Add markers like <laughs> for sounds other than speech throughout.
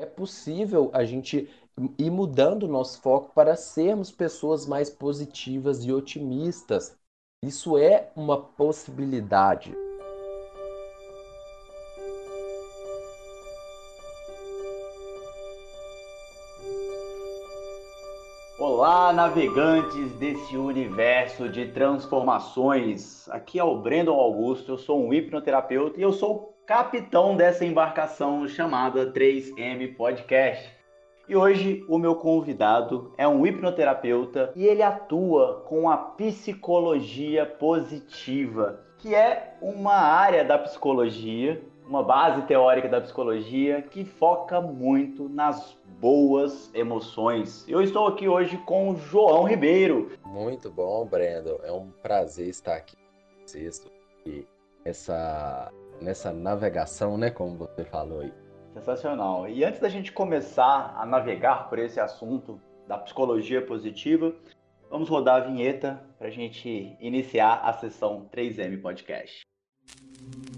é possível a gente ir mudando o nosso foco para sermos pessoas mais positivas e otimistas. Isso é uma possibilidade. Olá, navegantes desse universo de transformações. Aqui é o Brandon Augusto, eu sou um hipnoterapeuta e eu sou capitão dessa embarcação chamada 3M Podcast. E hoje o meu convidado é um hipnoterapeuta e ele atua com a psicologia positiva, que é uma área da psicologia, uma base teórica da psicologia que foca muito nas boas emoções. Eu estou aqui hoje com o João Ribeiro. Muito bom, Brendo. É um prazer estar aqui e essa nessa navegação, né, como você falou aí. Sensacional. E antes da gente começar a navegar por esse assunto da psicologia positiva, vamos rodar a vinheta para a gente iniciar a sessão 3M Podcast. Seja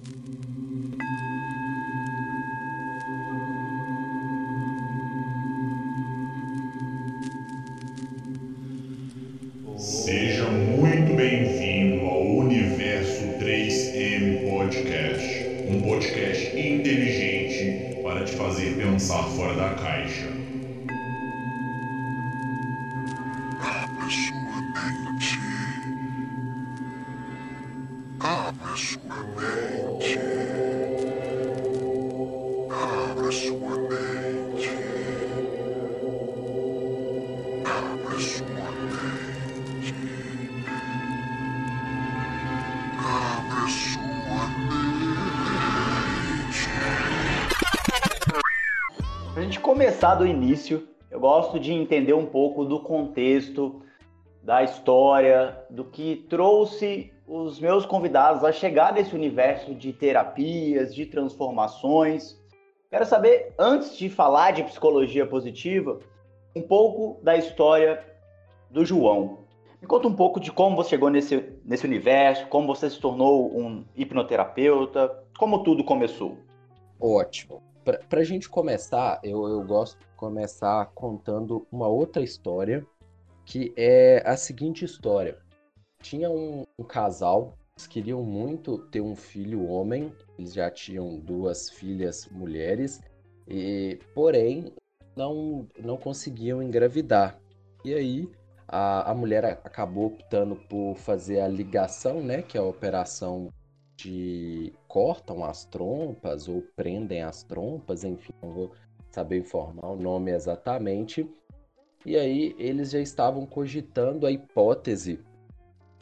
podcast inteligente para te fazer pensar fora da caixa. Início, eu gosto de entender um pouco do contexto, da história, do que trouxe os meus convidados a chegar nesse universo de terapias, de transformações. Quero saber, antes de falar de psicologia positiva, um pouco da história do João. Me conta um pouco de como você chegou nesse, nesse universo, como você se tornou um hipnoterapeuta, como tudo começou. Ótimo. Para a gente começar, eu, eu gosto começar contando uma outra história, que é a seguinte história. Tinha um, um casal, eles queriam muito ter um filho homem, eles já tinham duas filhas mulheres, e porém não, não conseguiam engravidar. E aí a, a mulher acabou optando por fazer a ligação, né, que é a operação de cortam as trompas ou prendem as trompas, enfim, não vou saber informar o nome exatamente. E aí eles já estavam cogitando a hipótese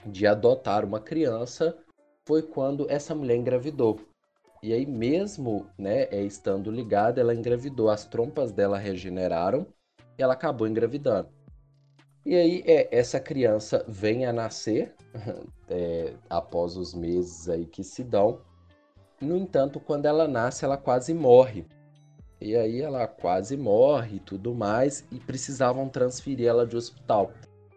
de adotar uma criança, foi quando essa mulher engravidou. E aí mesmo, né, é, estando ligada, ela engravidou, as trompas dela regeneraram e ela acabou engravidando. E aí é, essa criança vem a nascer <laughs> é, após os meses aí que se dão. No entanto, quando ela nasce, ela quase morre. E aí ela quase morre e tudo mais, e precisavam transferir ela de hospital.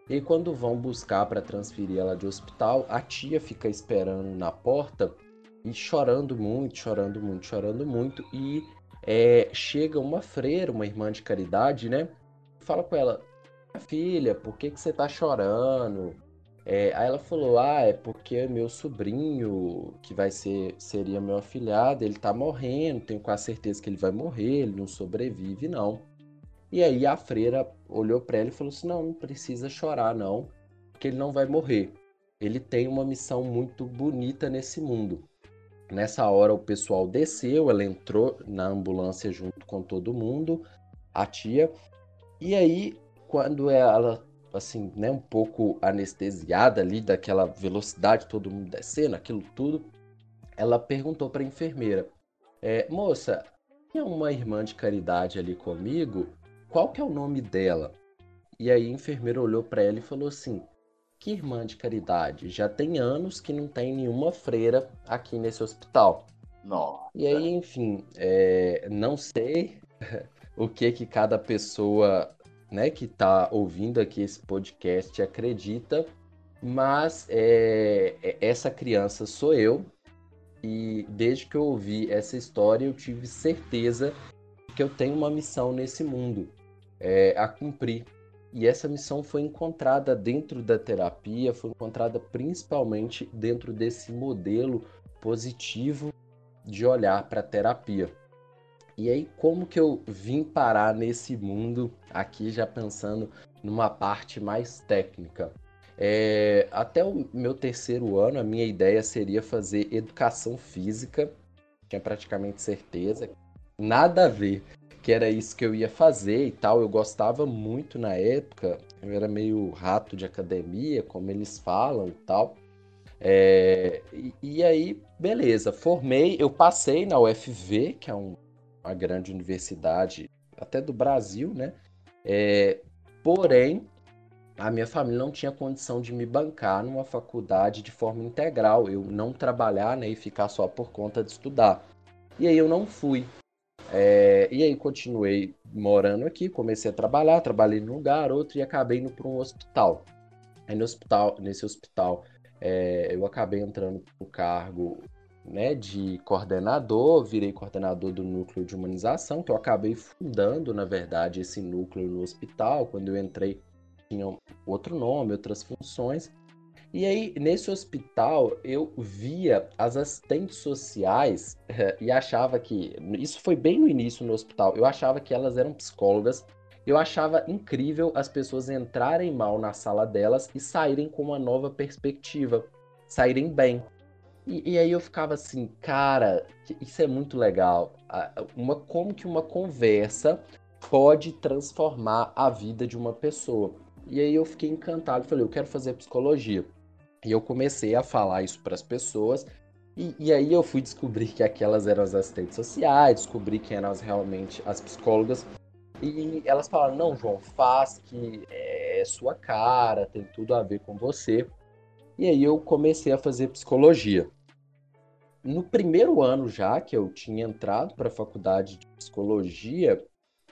E quando vão buscar para transferir ela de hospital, a tia fica esperando na porta e chorando muito, chorando muito, chorando muito. E é, chega uma freira, uma irmã de caridade, né? Fala com ela: Filha, por que, que você tá chorando? É, aí ela falou: Ah, é porque meu sobrinho, que vai ser, seria meu afilhado, ele tá morrendo, tenho quase certeza que ele vai morrer, ele não sobrevive, não. E aí a freira olhou para ela e falou assim: Não, não precisa chorar, não, porque ele não vai morrer. Ele tem uma missão muito bonita nesse mundo. Nessa hora o pessoal desceu, ela entrou na ambulância junto com todo mundo, a tia. E aí, quando ela assim, né, um pouco anestesiada ali daquela velocidade, todo mundo descendo, aquilo tudo, ela perguntou para a enfermeira: é, "Moça, tinha uma irmã de caridade ali comigo? Qual que é o nome dela?" E aí a enfermeira olhou para ela e falou assim: "Que irmã de caridade? Já tem anos que não tem nenhuma freira aqui nesse hospital." Nossa. E aí, enfim, é, não sei <laughs> o que que cada pessoa, né, que tá ouvindo aqui esse podcast acredita, mas é, é- essa criança sou eu e desde que eu ouvi essa história eu tive certeza porque eu tenho uma missão nesse mundo é, a cumprir. E essa missão foi encontrada dentro da terapia, foi encontrada principalmente dentro desse modelo positivo de olhar para a terapia. E aí, como que eu vim parar nesse mundo aqui, já pensando numa parte mais técnica? É, até o meu terceiro ano, a minha ideia seria fazer educação física, tinha praticamente certeza, nada a ver, que era isso que eu ia fazer e tal. Eu gostava muito na época, eu era meio rato de academia, como eles falam e tal. É, e, e, aí, beleza, formei, eu passei na UFV, que é um, uma grande universidade, até do Brasil, né? É, porém, a minha família não tinha condição de me bancar numa faculdade de forma integral, eu não trabalhar né, e ficar só por conta de estudar. E aí eu não fui. É, e aí continuei morando aqui, comecei a trabalhar, trabalhei num lugar, outro, e acabei indo para um hospital. Aí no hospital, nesse hospital é, eu acabei entrando no cargo né, de coordenador, virei coordenador do núcleo de humanização, que eu acabei fundando, na verdade, esse núcleo no hospital. Quando eu entrei, tinha outro nome, outras funções. E aí, nesse hospital, eu via as assistentes sociais e achava que. Isso foi bem no início no hospital. Eu achava que elas eram psicólogas eu achava incrível as pessoas entrarem mal na sala delas e saírem com uma nova perspectiva, saírem bem. E, e aí eu ficava assim, cara, isso é muito legal. Uma, como que uma conversa pode transformar a vida de uma pessoa? E aí eu fiquei encantado, falei, eu quero fazer psicologia. E eu comecei a falar isso para as pessoas. E, e, aí eu fui descobrir que aquelas eram as assistentes sociais, descobri que eram as, realmente as psicólogas. E elas falaram: não, João, faz que é sua cara, tem tudo a ver com você. E aí eu comecei a fazer psicologia. No primeiro ano já que eu tinha entrado para a faculdade de psicologia,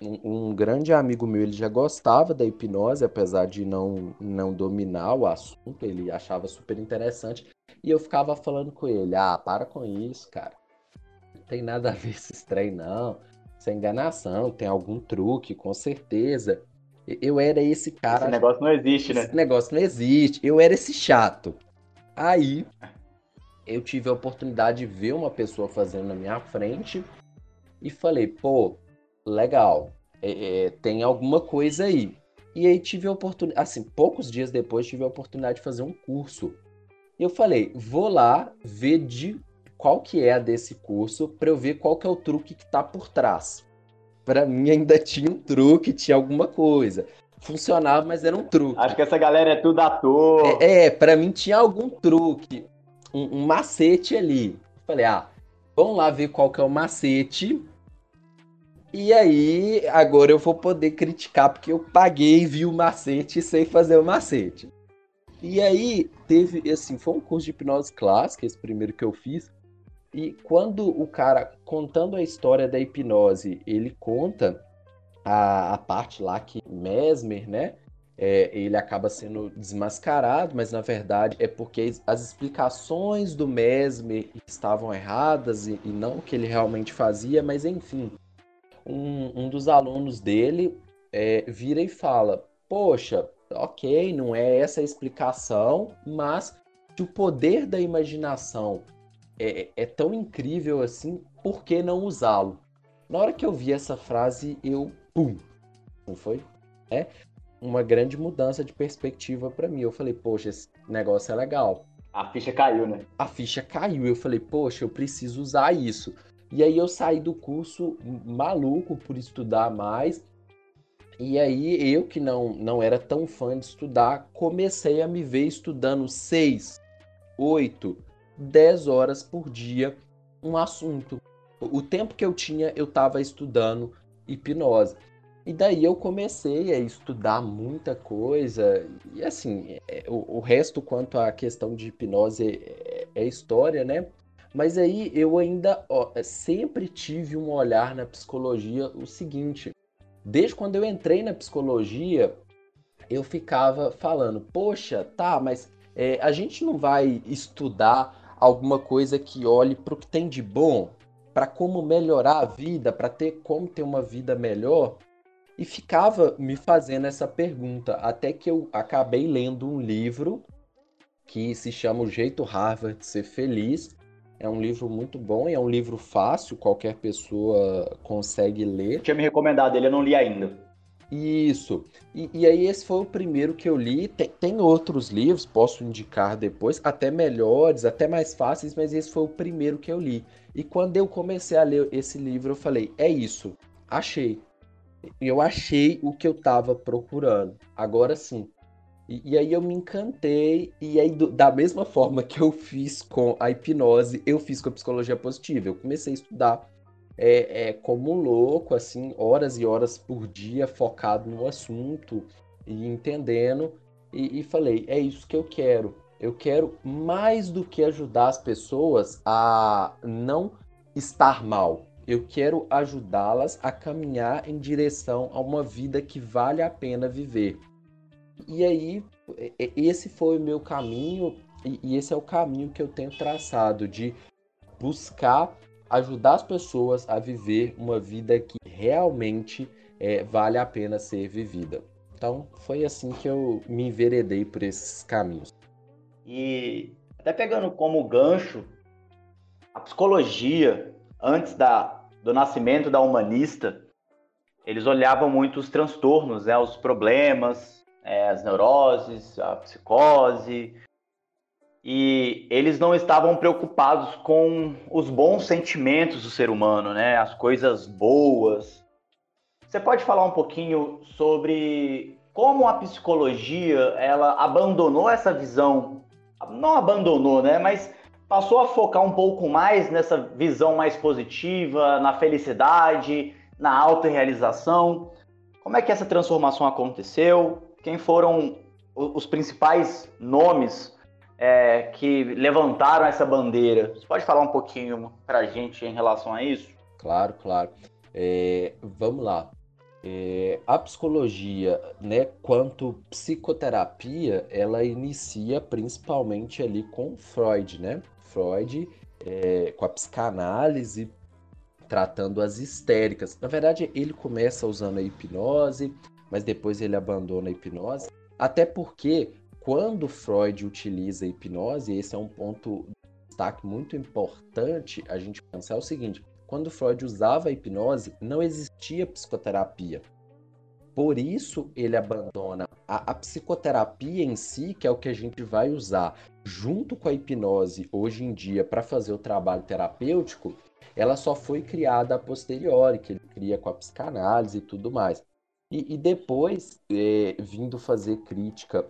um, um, grande amigo meu ele já gostava da hipnose, apesar de não, não dominar o assunto, ele achava super interessante. E eu ficava falando com ele: ah, para com isso, cara. Não tem nada a ver esse trem, não isso é enganação, tem algum truque, com certeza. Eu era esse cara. Esse negócio não existe, né? Esse negócio não existe. Eu era esse chato. Aí eu tive a oportunidade de ver uma pessoa fazendo na minha frente e falei, pô, legal, é, é, tem alguma coisa aí. E aí tive a oportunidade, assim, poucos dias depois tive a oportunidade de fazer um curso. E eu falei, vou lá ver de qual que é a desse curso para eu ver qual que é o truque que está por trás. Para mim ainda tinha um truque, tinha alguma coisa. Funcionava, mas era um truque. Acho que essa galera é tudo ator. É, é para mim tinha algum truque, um, um macete ali. Falei, ah, vamos lá ver qual que é o macete. E aí, agora eu vou poder criticar, porque eu paguei, vi o macete e sei fazer o macete. E aí, teve, assim, foi um curso de hipnose clássica, esse primeiro que eu fiz. E quando o cara, contando a história da hipnose, ele conta a, a parte lá que Mesmer, né? É, ele acaba sendo desmascarado, mas na verdade é porque as explicações do Mesmer estavam erradas e, e não o que ele realmente fazia, mas enfim, um, um dos alunos dele é, vira e fala: Poxa, ok, não é essa a explicação, mas se o poder da imaginação é, é tão incrível assim, por que não usá-lo? Na hora que eu vi essa frase, eu pum, não foi? É uma grande mudança de perspectiva para mim. Eu falei, poxa, esse negócio é legal. A ficha caiu, né? A ficha caiu. Eu falei, poxa, eu preciso usar isso. E aí eu saí do curso maluco por estudar mais. E aí eu que não, não era tão fã de estudar, comecei a me ver estudando seis, oito, 10 horas por dia um assunto. O tempo que eu tinha, eu estava estudando hipnose. E daí eu comecei a estudar muita coisa. E assim, é, o, o resto quanto à questão de hipnose é, é história, né? Mas aí eu ainda ó, sempre tive um olhar na psicologia o seguinte. Desde quando eu entrei na psicologia, eu ficava falando, poxa, tá, mas é, a gente não vai estudar alguma coisa que olhe para o que tem de bom. para como melhorar a vida, para ter como ter uma vida melhor, e ficava me fazendo essa pergunta, até que eu acabei lendo um livro que se chama O Jeito Harvard de Ser Feliz. É um livro muito bom, é um livro fácil, qualquer pessoa consegue ler. Tinha me recomendado ele, eu não li ainda. Isso. E, e, aí esse foi o primeiro que eu li. Tem, tem, outros livros, posso indicar depois, até melhores, até mais fáceis, mas esse foi o primeiro que eu li. E quando eu comecei a ler esse livro, eu falei: é isso, achei. Eu achei o que eu estava procurando. Agora sim. E, e, aí eu me encantei, e aí do, da mesma forma que eu fiz com a hipnose, eu fiz com a psicologia positiva. Eu comecei a estudar é, é, como louco, assim, horas e horas por dia, focado no assunto e entendendo. E, e falei, é isso que eu quero. Eu quero mais do que ajudar as pessoas a não estar mal. Eu quero ajudá-las a caminhar em direção a uma vida que vale a pena viver. E aí, esse foi o meu caminho, e esse é o caminho que eu tenho traçado de buscar ajudar as pessoas a viver uma vida que realmente é, vale a pena ser vivida. Então, foi assim que eu me enveredei por esses caminhos. E até pegando como gancho, a psicologia, antes da, do nascimento da humanista, eles olhavam muito os transtornos, né, os problemas, é, as neuroses, a psicose, e eles não estavam preocupados com os bons sentimentos do ser humano, né? As coisas boas. Você pode falar um pouquinho sobre como a psicologia ela abandonou essa visão, não abandonou, né? Mas passou a focar um pouco mais nessa visão mais positiva, na felicidade, na autorrealização. Como é que essa transformação aconteceu? Quem foram os principais nomes é, que levantaram essa bandeira. Você pode falar um pouquinho para a gente em relação a isso? Claro, claro. É, vamos lá. É, a psicologia, né, quanto psicoterapia, ela inicia principalmente ali com Freud, né? Freud é, com a psicanálise tratando as histéricas. Na verdade, ele começa usando a hipnose, mas depois ele abandona a hipnose, até porque quando Freud utiliza a hipnose, esse é um ponto de destaque muito importante a gente pensar é o seguinte: quando Freud usava a hipnose, não existia psicoterapia. Por isso ele abandona a, a, psicoterapia em si, que é o que a gente vai usar junto com a hipnose hoje em dia para fazer o trabalho terapêutico, ela só foi criada a posteriori, que ele cria com a psicanálise e tudo mais. E, e depois, é, vindo fazer crítica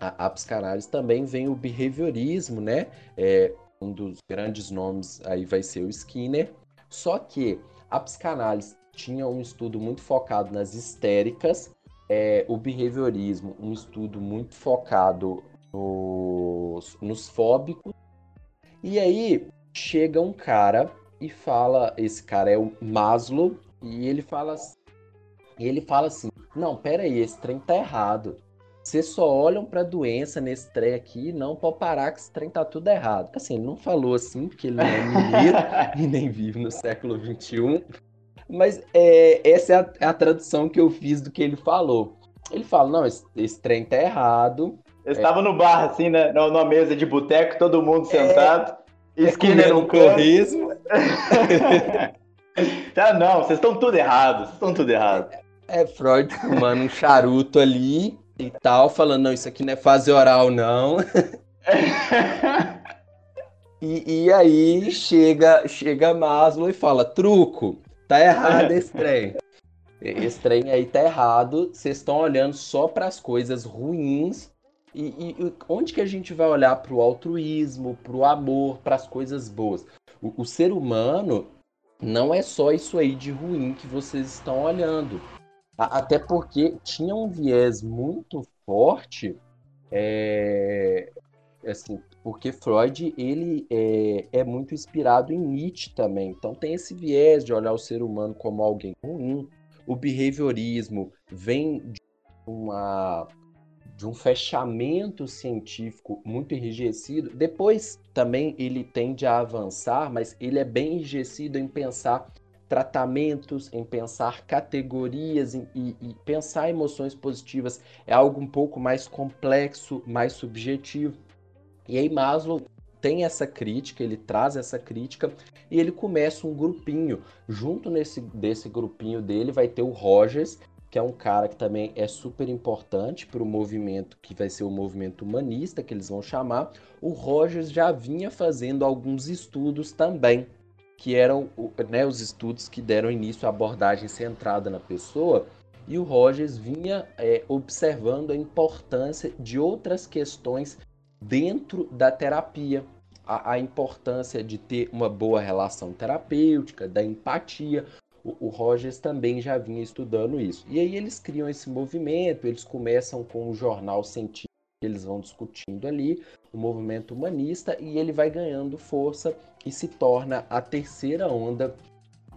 a, a psicanálise também vem o behaviorismo, né? É, um dos grandes nomes aí vai ser o Skinner. Só que a psicanálise tinha um estudo muito focado nas histéricas, é, o behaviorismo, um estudo muito focado nos, nos fóbicos. E aí chega um cara e fala, esse cara é o Maslow, e ele fala, e ele fala assim, não, peraí, esse trem tá errado. Vocês só olham pra doença nesse trem aqui, não pode parar que esse trem tá tudo errado. Assim, ele não falou assim, porque ele não é mineiro <laughs> e nem vive no século XXI. Mas é, essa é a, é a, tradução que eu fiz do que ele falou. Ele fala, não, esse, esse trem tá errado. Eu é... estava no bar, assim, né, numa mesa de boteco, todo mundo sentado. É... Esquina no corrismo. ah, <laughs> não, vocês estão tudo errados, vocês estão tudo errado. É Freud fumando um charuto ali, e tal, falando, não, isso aqui não é fase oral, não. <laughs> e, e aí chega, chega Maslow e fala, truco, tá errado esse <laughs> trem. Esse trem aí tá errado, vocês estão olhando só para as coisas ruins e, e, onde que a gente vai olhar para o altruísmo, para o amor, para as coisas boas? O, o, ser humano não é só isso aí de ruim que vocês estão olhando. Até porque tinha um viés muito forte, é, assim, porque Freud ele é, é, muito inspirado em Nietzsche também. Então tem esse viés de olhar o ser humano como alguém ruim. O behaviorismo vem de uma de um fechamento científico muito enrijecido. Depois também ele tende a avançar, mas ele é bem enrijecido em pensar tratamentos, em pensar categorias e, e, pensar emoções positivas é algo um pouco mais complexo, mais subjetivo. E aí Maslow tem essa crítica, ele traz essa crítica e ele começa um grupinho. Junto nesse desse grupinho dele vai ter o Rogers, que é um cara que também é super importante para o movimento que vai ser o movimento humanista, que eles vão chamar. O Rogers já vinha fazendo alguns estudos também que eram né, os estudos que deram início à abordagem centrada na pessoa, e o Rogers vinha é, observando a importância de outras questões dentro da terapia, a, a, importância de ter uma boa relação terapêutica, da empatia. O, o Rogers também já vinha estudando isso. E aí eles criam esse movimento, eles começam com o jornal científico eles vão discutindo ali, o movimento humanista, e ele vai ganhando força e se torna a terceira onda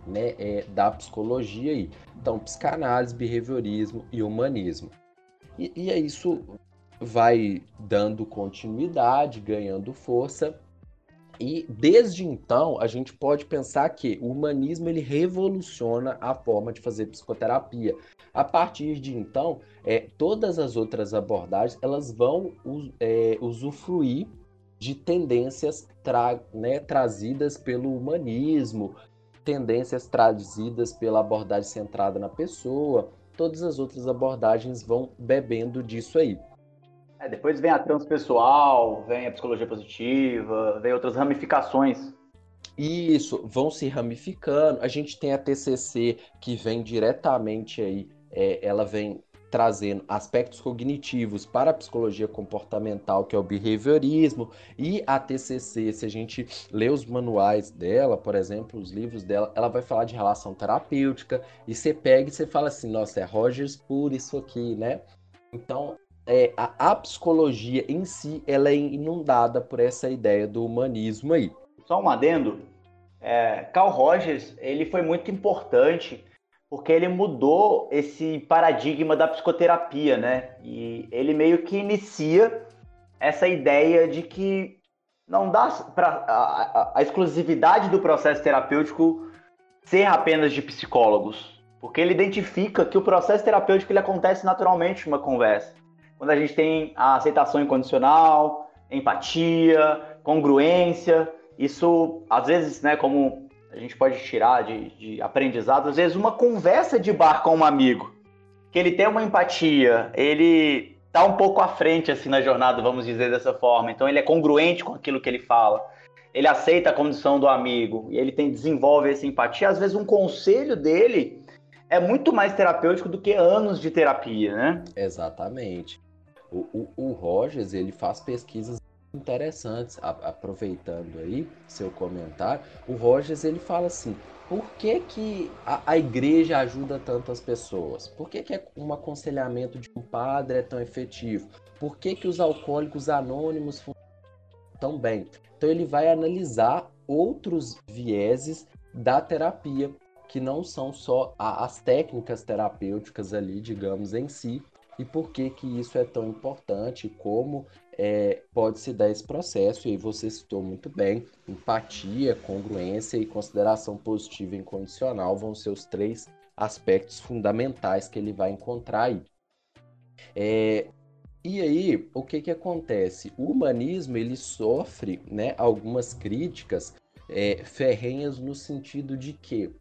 né, é, da psicologia aí. Então, psicanálise, behaviorismo e humanismo. E, e é isso vai dando continuidade, ganhando força. E desde então a gente pode pensar que o humanismo ele revoluciona a forma de fazer psicoterapia. A partir de então, é, todas as outras abordagens elas vão é, usufruir de tendências tra né, trazidas pelo humanismo, tendências trazidas pela abordagem centrada na pessoa. Todas as outras abordagens vão bebendo disso aí. É, depois vem a transpessoal, vem a psicologia positiva, vem outras ramificações. Isso, vão se ramificando. A gente tem a TCC que vem diretamente aí, é, ela vem trazendo aspectos cognitivos para a psicologia comportamental, que é o behaviorismo, e a TCC, se a gente lê os manuais dela, por exemplo, os livros dela, ela vai falar de relação terapêutica, e você pega e você fala assim, nossa, é Rogers por isso aqui, né? Então, é, a, a psicologia em si, ela é inundada por essa ideia do humanismo aí. Só um adendo, é, Carl Rogers, ele foi muito importante porque ele mudou esse paradigma da psicoterapia, né? E ele meio que inicia essa ideia de que não dá para a, a, exclusividade do processo terapêutico ser apenas de psicólogos, porque ele identifica que o processo terapêutico ele acontece naturalmente numa conversa. Quando a gente tem a aceitação incondicional, empatia, congruência, isso às vezes, né, como a gente pode tirar de, de aprendizado, às vezes uma conversa de bar com um amigo, que ele tem uma empatia, ele tá um pouco à frente assim na jornada, vamos dizer dessa forma. Então ele é congruente com aquilo que ele fala. Ele aceita a condição do amigo e ele tem desenvolve essa empatia. Às vezes um conselho dele é muito mais terapêutico do que anos de terapia, né? Exatamente. O, o, o Rogers ele faz pesquisas interessantes, a, aproveitando aí seu comentário, o Rogers ele fala assim, por que, que a, a, igreja ajuda tantas pessoas? Por que, que é um aconselhamento de um padre é tão efetivo? Por que, que os alcoólicos anônimos funcionam tão bem? Então ele vai analisar outros vieses da terapia, que não são só a, as técnicas terapêuticas ali, digamos, em si, e por que que isso é tão importante, como é, pode se dar esse processo, e aí você citou muito bem, empatia, congruência e consideração positiva e incondicional vão ser os três aspectos fundamentais que ele vai encontrar aí. É, e aí, o que que acontece? O humanismo, ele sofre né, algumas críticas é, ferrenhas no sentido de que,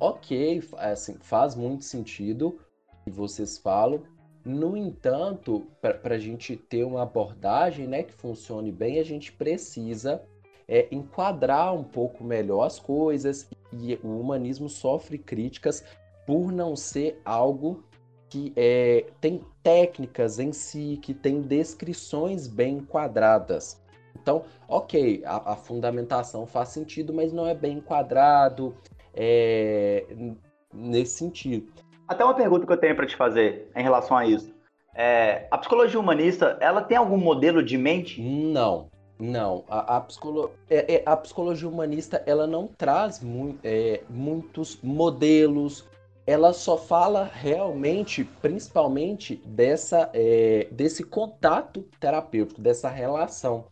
ok, assim, faz muito sentido que vocês falam, no entanto, para a gente ter uma abordagem né, que funcione bem, a gente precisa é, enquadrar um pouco melhor as coisas e o humanismo sofre críticas por não ser algo que é, tem técnicas em si, que tem descrições bem enquadradas. Então, ok, a, a fundamentação faz sentido, mas não é bem enquadrado é, nesse sentido. Até uma pergunta que eu tenho para te fazer em relação a isso. É, a psicologia humanista, ela tem algum modelo de mente? Não, não. A, a, psicolo... É, é, a psicologia humanista, ela não traz mu é, muitos modelos, ela só fala realmente, principalmente, dessa, é, desse contato terapêutico, dessa relação.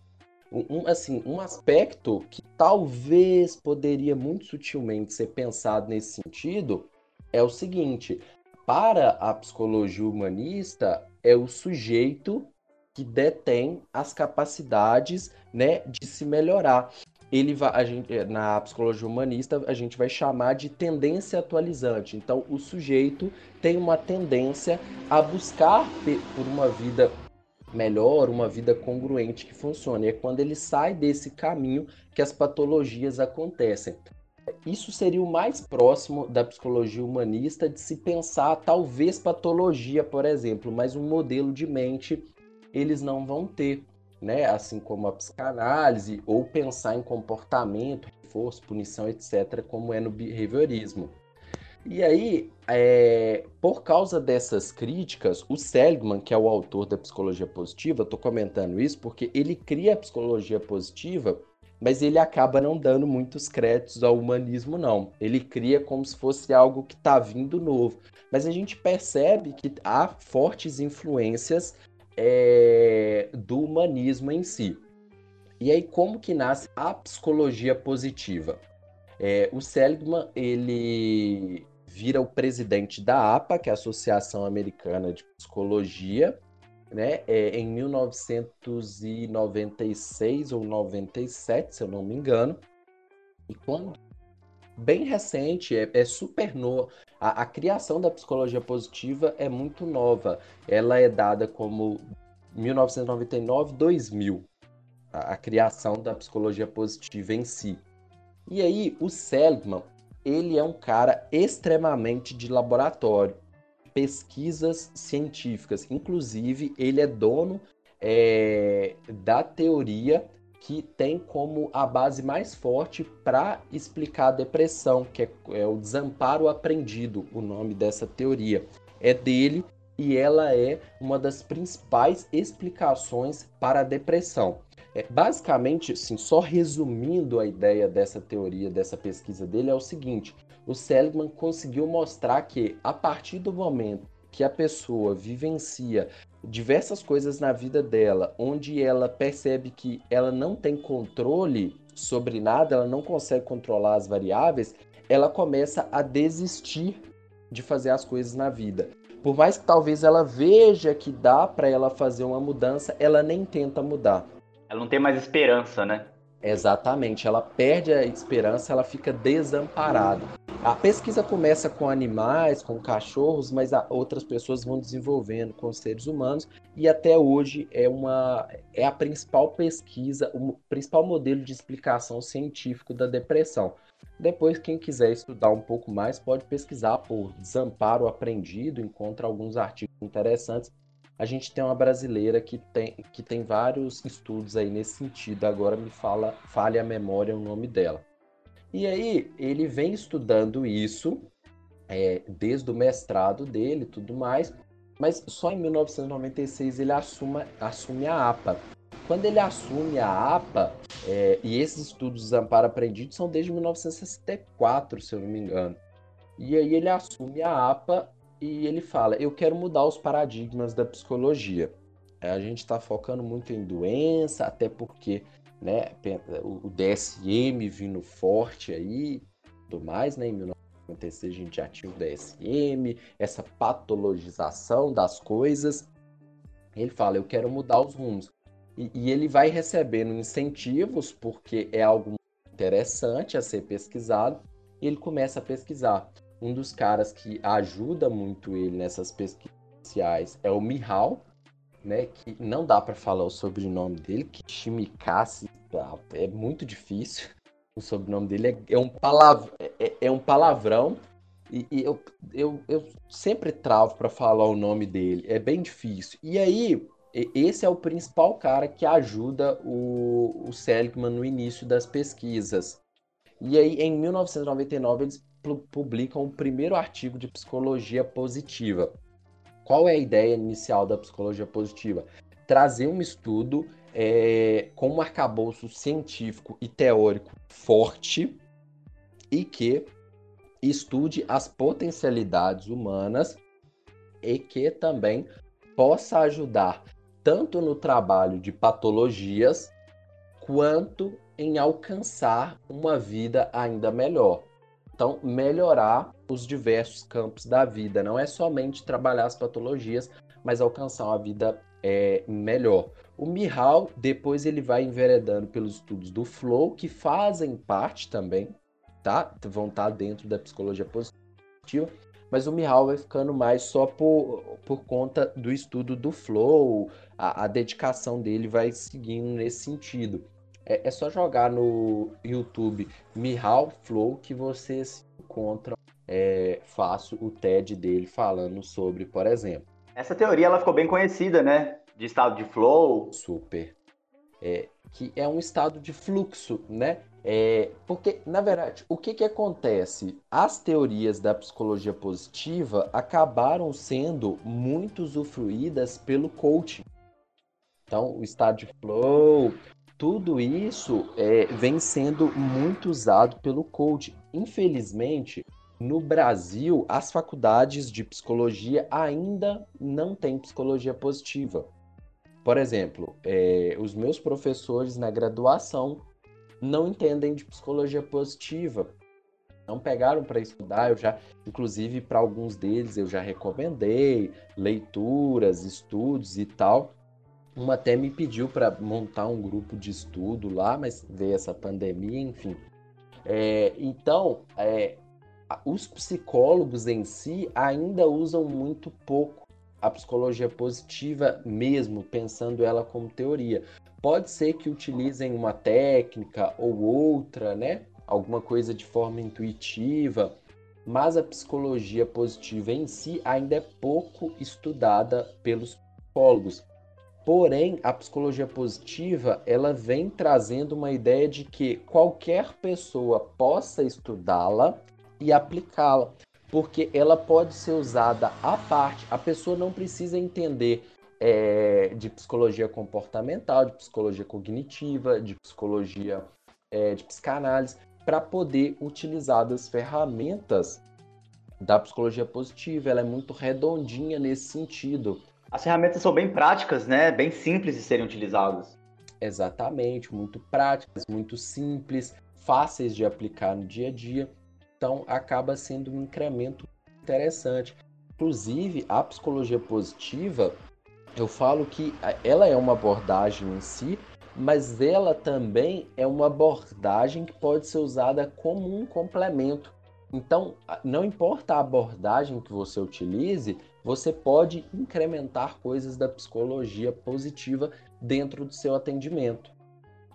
Um, assim, um aspecto que talvez poderia muito sutilmente ser pensado nesse sentido é o seguinte: para a psicologia humanista, é o sujeito que detém as capacidades né, de se melhorar ele vai, a gente, na psicologia humanista, a gente vai chamar de tendência atualizante. Então, o sujeito tem uma tendência a buscar por uma vida melhor, uma vida congruente que funcione. É quando ele sai desse caminho que as patologias acontecem. Isso seria o mais próximo da psicologia humanista de se pensar, talvez patologia, por exemplo, mas um modelo de mente eles não vão ter né? Assim como a psicanálise, ou pensar em comportamento, reforço, punição, etc., como é no behaviorismo. E aí, é, por causa dessas críticas, o Seligman, que é o autor da psicologia positiva, estou comentando isso porque ele cria a psicologia positiva, mas ele acaba não dando muitos créditos ao humanismo, não. Ele cria como se fosse algo que está vindo novo. Mas a gente percebe que há fortes influências é, do humanismo em si. E aí, como que nasce a psicologia positiva? É, o Seligman, ele vira o presidente da APA, que é a Associação Americana de Psicologia, né, é, em 1996 ou 97, se eu não me engano. E quando bem recente, é, é super novo. A, a, criação da psicologia positiva é muito nova. Ela é dada como 1999-2000, a, a, criação da psicologia positiva em si. E aí, o Seligman, ele é um cara extremamente de laboratório, pesquisas científicas. Inclusive, ele é dono é, da teoria que tem como a base mais forte para explicar a depressão, que é, é, o desamparo aprendido, o nome dessa teoria. É dele e ela é uma das principais explicações para a depressão. É, basicamente, assim, só resumindo a ideia dessa teoria, dessa pesquisa dele, é o seguinte: o Seligman conseguiu mostrar que a partir do momento que a pessoa vivencia diversas coisas na vida dela, onde ela percebe que ela não tem controle sobre nada, ela não consegue controlar as variáveis, ela começa a desistir de fazer as coisas na vida. Por mais que talvez ela veja que dá para ela fazer uma mudança, ela nem tenta mudar. Ela não tem mais esperança, né? Exatamente, ela perde a esperança, ela fica desamparada. A pesquisa começa com animais, com cachorros, mas outras pessoas vão desenvolvendo com seres humanos e até hoje é uma é a principal pesquisa, o principal modelo de explicação científico da depressão. Depois, quem quiser estudar um pouco mais, pode pesquisar por desamparo aprendido, encontra alguns artigos interessantes a gente tem uma brasileira que tem, que tem vários estudos aí nesse sentido. Agora me fala, fale a memória o nome dela. E aí ele vem estudando isso é, desde o mestrado dele tudo mais, mas só em 1996 ele assuma, assume a APA. Quando ele assume a APA, é, e esses estudos de amparo aprendido são desde 1964, se eu não me engano. E aí ele assume a APA e ele fala: Eu quero mudar os paradigmas da psicologia. A gente está focando muito em doença, até porque né, o DSM vindo forte aí, tudo mais, né? Em 1996 a gente já tinha o DSM, essa patologização das coisas. Ele fala: Eu quero mudar os rumos. E, e ele vai recebendo incentivos, porque é algo interessante a ser pesquisado, e ele começa a pesquisar. Um dos caras que ajuda muito ele nessas pesquisas é o Mihal, né? Que não dá para falar o sobrenome dele, que Shimikasi é muito difícil. O sobrenome dele é, é um, palav é, é, um palavrão. E, e eu, eu, eu sempre travo para falar o nome dele. É bem difícil. E aí, esse é o principal cara que ajuda o, o Seligman no início das pesquisas. E aí, em 1999, eles publicam o primeiro artigo de psicologia positiva. Qual é a ideia inicial da psicologia positiva? Trazer um estudo é, com um arcabouço científico e teórico forte e que estude as potencialidades humanas e que também possa ajudar tanto no trabalho de patologias quanto em alcançar uma vida ainda melhor. Então, melhorar os diversos campos da vida, não é somente trabalhar as patologias, mas alcançar uma vida é, melhor. O Mihal, depois ele vai enveredando pelos estudos do flow, que fazem parte também, tá? Vão estar dentro da psicologia positiva, mas o Mihal vai ficando mais só por, por conta do estudo do flow, a, a dedicação dele vai seguindo nesse sentido. É, é, só jogar no YouTube Mihal Flow que vocês encontram é, fácil o TED dele falando sobre, por exemplo. Essa teoria ela ficou bem conhecida, né? De estado de flow. Super. É, que é um estado de fluxo, né? É, porque, na verdade, o que, que acontece? As teorias da psicologia positiva acabaram sendo muito usufruídas pelo coaching. Então, o estado de flow, tudo isso é, vem sendo muito usado pelo coaching. Infelizmente, no Brasil, as faculdades de psicologia ainda não têm psicologia positiva. Por exemplo, é, os meus professores na graduação não entendem de psicologia positiva. Não pegaram para estudar, eu já, inclusive para alguns deles eu já recomendei leituras, estudos e tal. Uma até me pediu para montar um grupo de estudo lá, mas veio essa pandemia, enfim. É, então, é, os psicólogos em si ainda usam muito pouco a psicologia positiva mesmo, pensando ela como teoria. Pode ser que utilizem uma técnica ou outra, né? Alguma coisa de forma intuitiva, mas a psicologia positiva em si ainda é pouco estudada pelos psicólogos. Porém, a psicologia positiva, ela vem trazendo uma ideia de que qualquer pessoa possa estudá-la e aplicá-la, porque ela pode ser usada à parte. A pessoa não precisa entender é, de psicologia comportamental, de psicologia cognitiva, de psicologia é, de psicanálise, para poder utilizar das ferramentas da psicologia positiva. Ela é muito redondinha nesse sentido. As ferramentas são bem práticas, né? Bem simples de serem utilizadas. Exatamente, muito práticas, muito simples, fáceis de aplicar no dia a dia. Então, acaba sendo um incremento interessante. Inclusive, a psicologia positiva eu falo que ela é uma abordagem em si, mas ela também é uma abordagem que pode ser usada como um complemento. Então, não importa a abordagem que você utilize, você pode incrementar coisas da psicologia positiva dentro do seu atendimento.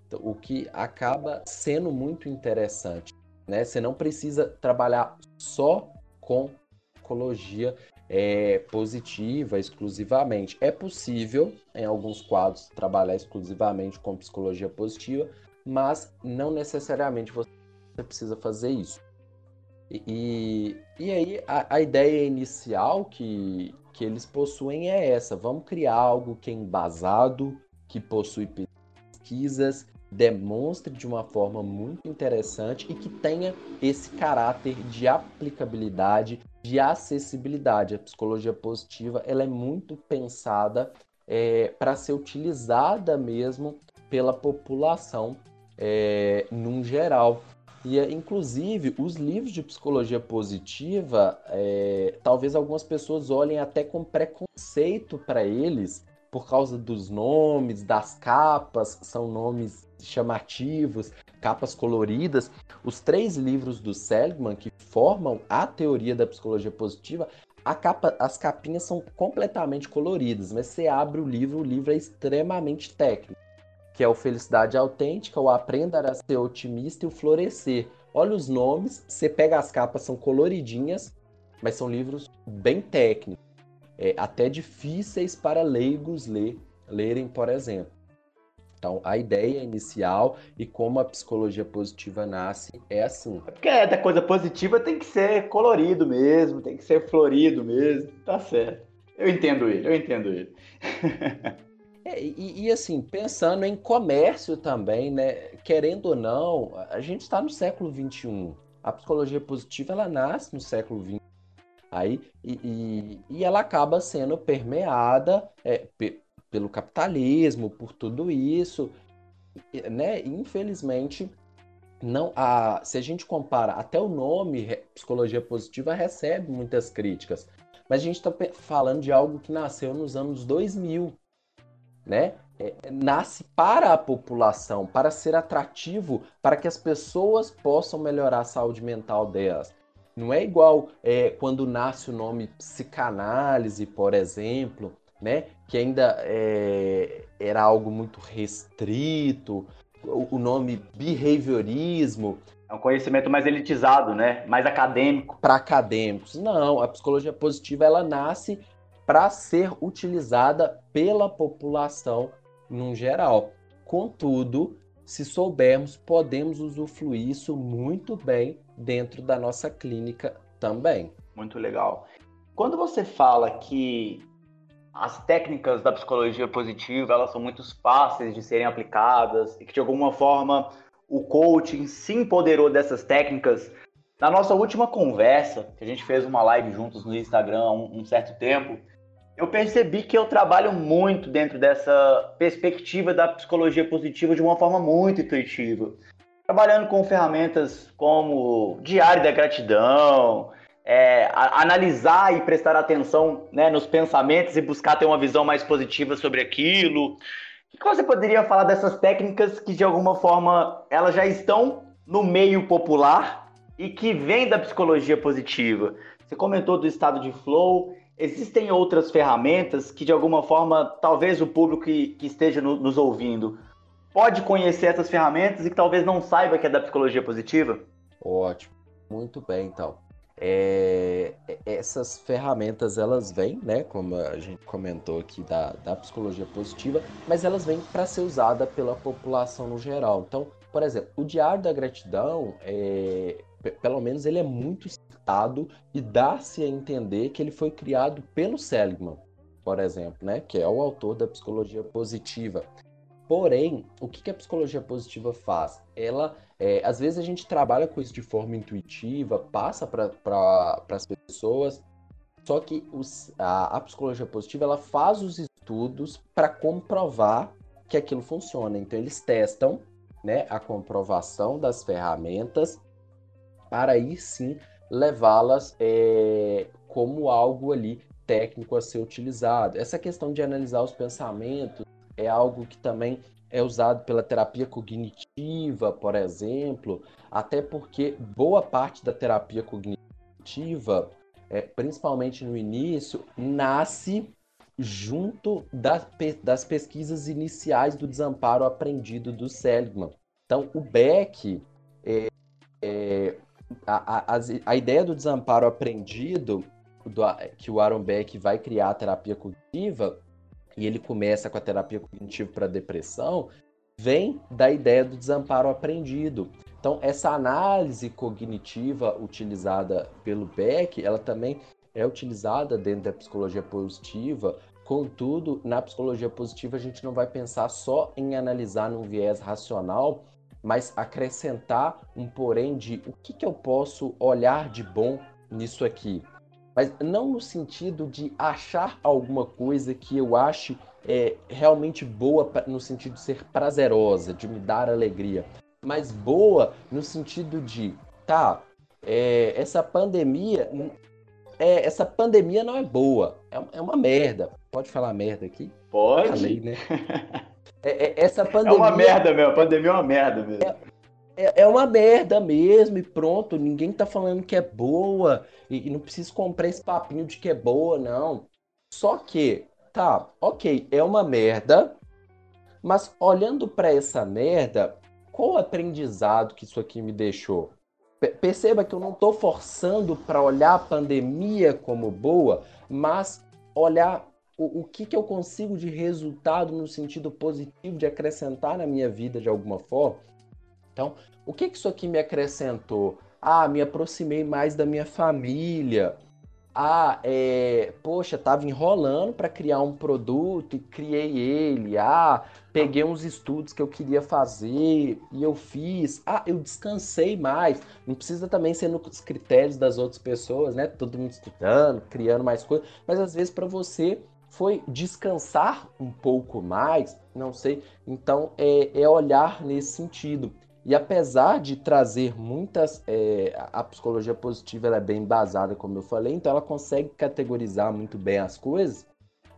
Então, o que acaba sendo muito interessante. Né? Você não precisa trabalhar só com psicologia é, positiva exclusivamente. É possível, em alguns quadros, trabalhar exclusivamente com psicologia positiva, mas não necessariamente você precisa fazer isso. E, e aí a, a ideia inicial que, que eles possuem é essa: vamos criar algo que é embasado, que possui pesquisas, demonstre de uma forma muito interessante e que tenha esse caráter de aplicabilidade, de acessibilidade. A psicologia positiva ela é muito pensada é, para ser utilizada mesmo pela população é, num geral. E, inclusive, os livros de psicologia positiva, é, talvez algumas pessoas olhem até com preconceito para eles, por causa dos nomes, das capas, são nomes chamativos, capas coloridas. Os três livros do Seligman, que formam a teoria da psicologia positiva, capa, as capinhas são completamente coloridas, mas você abre o livro, o livro é extremamente técnico, que é o Felicidade Autêntica, o Aprenda a Ser Otimista e o Florescer. Olha os nomes, você pega as capas, são coloridinhas, mas são livros bem técnicos, é, até difíceis para leigos ler, lerem, por exemplo. Então, a ideia inicial e como a psicologia positiva nasce é assim. É porque da coisa positiva tem que ser colorido mesmo, tem que ser florido mesmo, tá certo. Eu entendo ele, eu entendo ele. <laughs> É, e, e, assim, pensando em comércio também, né? Querendo ou não, a gente está no século XXI. A psicologia positiva ela nasce no século XX. Aí, e, e, e ela acaba sendo permeada é, pe, pelo capitalismo, por tudo isso. Né? Infelizmente, não a, se a gente compara, até o nome psicologia positiva recebe muitas críticas. Mas a gente está falando de algo que nasceu nos anos 2000, né? É, nasce para a população, para ser atrativo, para que as pessoas possam melhorar a saúde mental delas. Não é igual é, quando nasce o nome psicanálise, por exemplo, né? Que ainda é, era algo muito restrito, o nome behaviorismo. É um conhecimento mais elitizado, né? Mais acadêmico. Para acadêmicos. Não, a psicologia positiva ela nasce para ser utilizada pela população no geral. Contudo, se soubermos, podemos usufruir isso muito bem dentro da nossa clínica também. Muito legal. Quando você fala que as técnicas da psicologia positiva elas são muito fáceis de serem aplicadas e que de alguma forma o coaching se empoderou dessas técnicas. Na nossa última conversa, que a gente fez uma live juntos no Instagram há um certo tempo, eu percebi que eu trabalho muito dentro dessa perspectiva da psicologia positiva de uma forma muito intuitiva. Trabalhando com ferramentas como Diário da Gratidão, é, analisar e prestar atenção né, nos pensamentos e buscar ter uma visão mais positiva sobre aquilo. O que você poderia falar dessas técnicas que de alguma forma elas já estão no meio popular e que vêm da psicologia positiva? Você comentou do estado de flow. Existem outras ferramentas que de alguma forma talvez o público que, que esteja no, nos ouvindo pode conhecer essas ferramentas e que talvez não saiba que é da psicologia positiva? Ótimo, muito bem então. É, é, essas ferramentas elas vêm, né, como a gente comentou aqui da, da psicologia positiva, mas elas vêm para ser usada pela população no geral. Então, por exemplo, o Diário da Gratidão, é, pelo menos ele é muito citado e dá-se a entender que ele foi criado pelo Seligman, por exemplo, né, que é o autor da psicologia positiva. Porém, o que, que a psicologia positiva faz? Ela é, às vezes a gente trabalha com isso de forma intuitiva, passa para as pessoas, só que os, a, a, psicologia positiva ela faz os estudos para comprovar que aquilo funciona. Então eles testam né, a comprovação das ferramentas para aí sim levá-las é, como algo ali técnico a ser utilizado. Essa questão de analisar os pensamentos é algo que também é usado pela terapia cognitiva, por exemplo, até porque boa parte da terapia cognitiva, é, principalmente no início, nasce junto das, das pesquisas iniciais do desamparo aprendido do Seligman. Então, o Beck, é, é, a, a, a, ideia do desamparo aprendido, do, que o Aaron Beck vai criar a terapia cognitiva, e ele começa com a terapia cognitiva para depressão, vem da ideia do desamparo aprendido. Então, essa análise cognitiva utilizada pelo Beck, ela também é utilizada dentro da psicologia positiva. Contudo, na psicologia positiva, a gente não vai pensar só em analisar num viés racional, mas acrescentar um porém de o que, que eu posso olhar de bom nisso aqui mas não no sentido de achar alguma coisa que eu ache é, realmente boa no sentido de ser prazerosa, de me dar alegria, mas boa no sentido de, tá, é, essa pandemia, é, essa pandemia não é boa, é, é, uma merda. Pode falar merda aqui? Pode. Falei, né? <laughs> É, é, essa pandemia. É uma merda mesmo, a pandemia é uma merda mesmo. É, é, é uma merda mesmo e pronto. Ninguém tá falando que é boa e, e não precisa comprar esse papinho de que é boa, não. Só que, tá, ok, é uma merda, mas olhando para essa merda, qual o aprendizado que isso aqui me deixou? Perceba que eu não estou forçando para olhar a pandemia como boa, mas olhar o, o que, que eu consigo de resultado no sentido positivo de acrescentar na minha vida de alguma forma. Então, o que, que isso aqui me acrescentou? Ah, me aproximei mais da minha família. Ah, é, poxa, tava enrolando para criar um produto e criei ele. Ah, peguei uns estudos que eu queria fazer e eu fiz. Ah, eu descansei mais. Não precisa também ser nos critérios das outras pessoas, né? Todo mundo estudando, criando mais coisas, mas às vezes para você foi descansar um pouco mais, não sei. Então é, é olhar nesse sentido. E apesar de trazer muitas. É, a psicologia positiva ela é bem embasada, como eu falei, então ela consegue categorizar muito bem as coisas,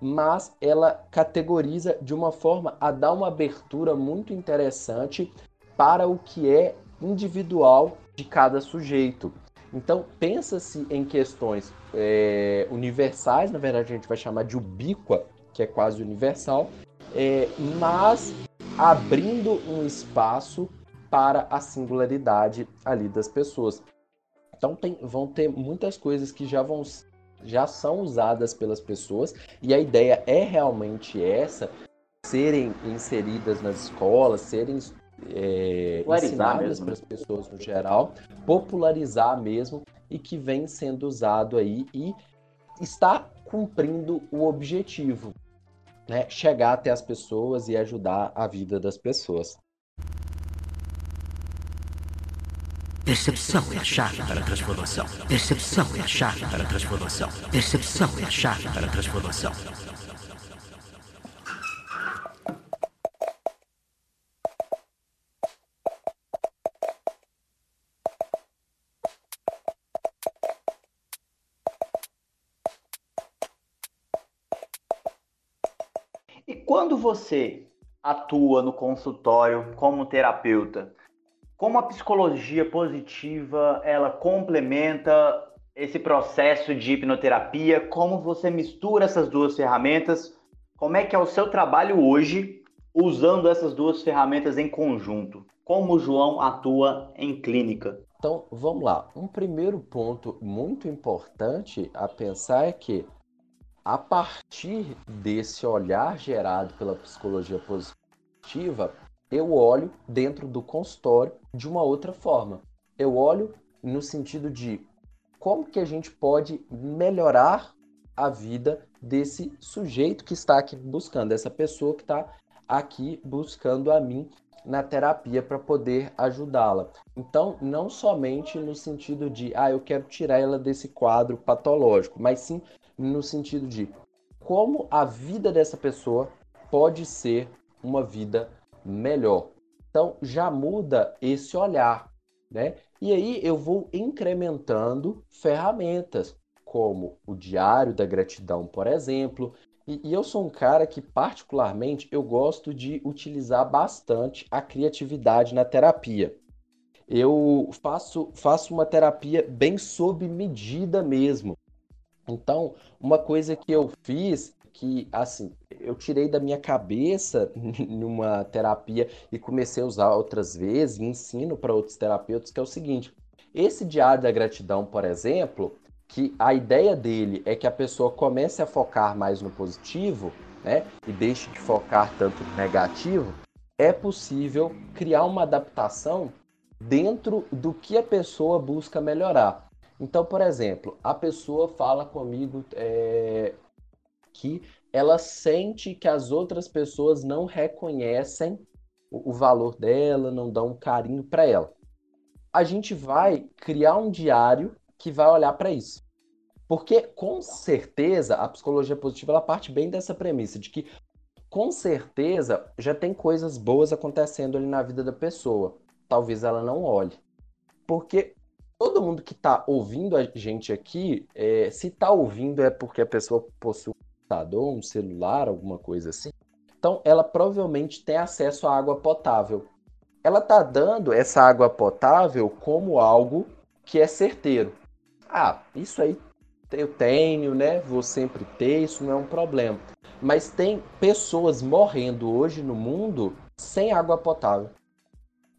mas ela categoriza de uma forma a dar uma abertura muito interessante para o que é individual de cada sujeito. Então, pensa-se em questões é, universais, na verdade a gente vai chamar de ubíqua, que é quase universal, é, mas abrindo um espaço para a singularidade ali das pessoas. Então tem, vão ter muitas coisas que já vão já são usadas pelas pessoas e a ideia é realmente essa serem inseridas nas escolas, serem é, ensinadas para as pessoas no geral, popularizar mesmo e que vem sendo usado aí e está cumprindo o objetivo, né? Chegar até as pessoas e ajudar a vida das pessoas. Percepção é a chave para a transformação. Percepção é a chave para a transformação. Percepção é a chave para a transformação. Você atua no consultório como terapeuta, como a psicologia positiva ela complementa esse processo de hipnoterapia? Como você mistura essas duas ferramentas? Como é que é o seu trabalho hoje usando essas duas ferramentas em conjunto? Como o João atua em clínica? Então, vamos lá. Um primeiro ponto muito importante a pensar é que, a partir desse olhar gerado pela psicologia positiva, eu olho dentro do consultório de uma outra forma. Eu olho no sentido de como que a gente pode melhorar a vida desse sujeito que está aqui buscando, essa pessoa que está aqui buscando a mim na terapia para poder ajudá-la. Então, não somente no sentido de, ah, eu quero tirar ela desse quadro patológico, mas sim no sentido de como a vida dessa pessoa pode ser uma vida melhor. Então já muda esse olhar, né? E aí eu vou incrementando ferramentas, como o diário da gratidão, por exemplo. E, e eu sou um cara que, particularmente, eu gosto de utilizar bastante a criatividade na terapia. Eu faço, faço uma terapia bem sob medida mesmo. Então, uma coisa que eu fiz que, assim, eu tirei da minha cabeça <laughs> numa terapia e comecei a usar outras vezes, e ensino para outros terapeutas, que é o seguinte: esse diário da gratidão, por exemplo, que a ideia dele é que a pessoa comece a focar mais no positivo, né, e deixe de focar tanto no negativo, é possível criar uma adaptação dentro do que a pessoa busca melhorar. Então, por exemplo, a pessoa fala comigo, é, que ela sente que as outras pessoas não reconhecem o, valor dela, não dão um carinho para ela. A gente vai criar um diário que vai olhar para isso. Porque, com certeza, a psicologia positiva ela parte bem dessa premissa, de que, com certeza, já tem coisas boas acontecendo ali na vida da pessoa. Talvez ela não olhe. Porque todo mundo que está ouvindo a gente aqui, é, se está ouvindo é porque a pessoa possui computador, um celular, alguma coisa assim. Então, ela provavelmente tem acesso à água potável. Ela está dando essa água potável como algo que é certeiro. Ah, isso aí eu tenho, né? Vou sempre ter, isso não é um problema. Mas tem pessoas morrendo hoje no mundo sem água potável.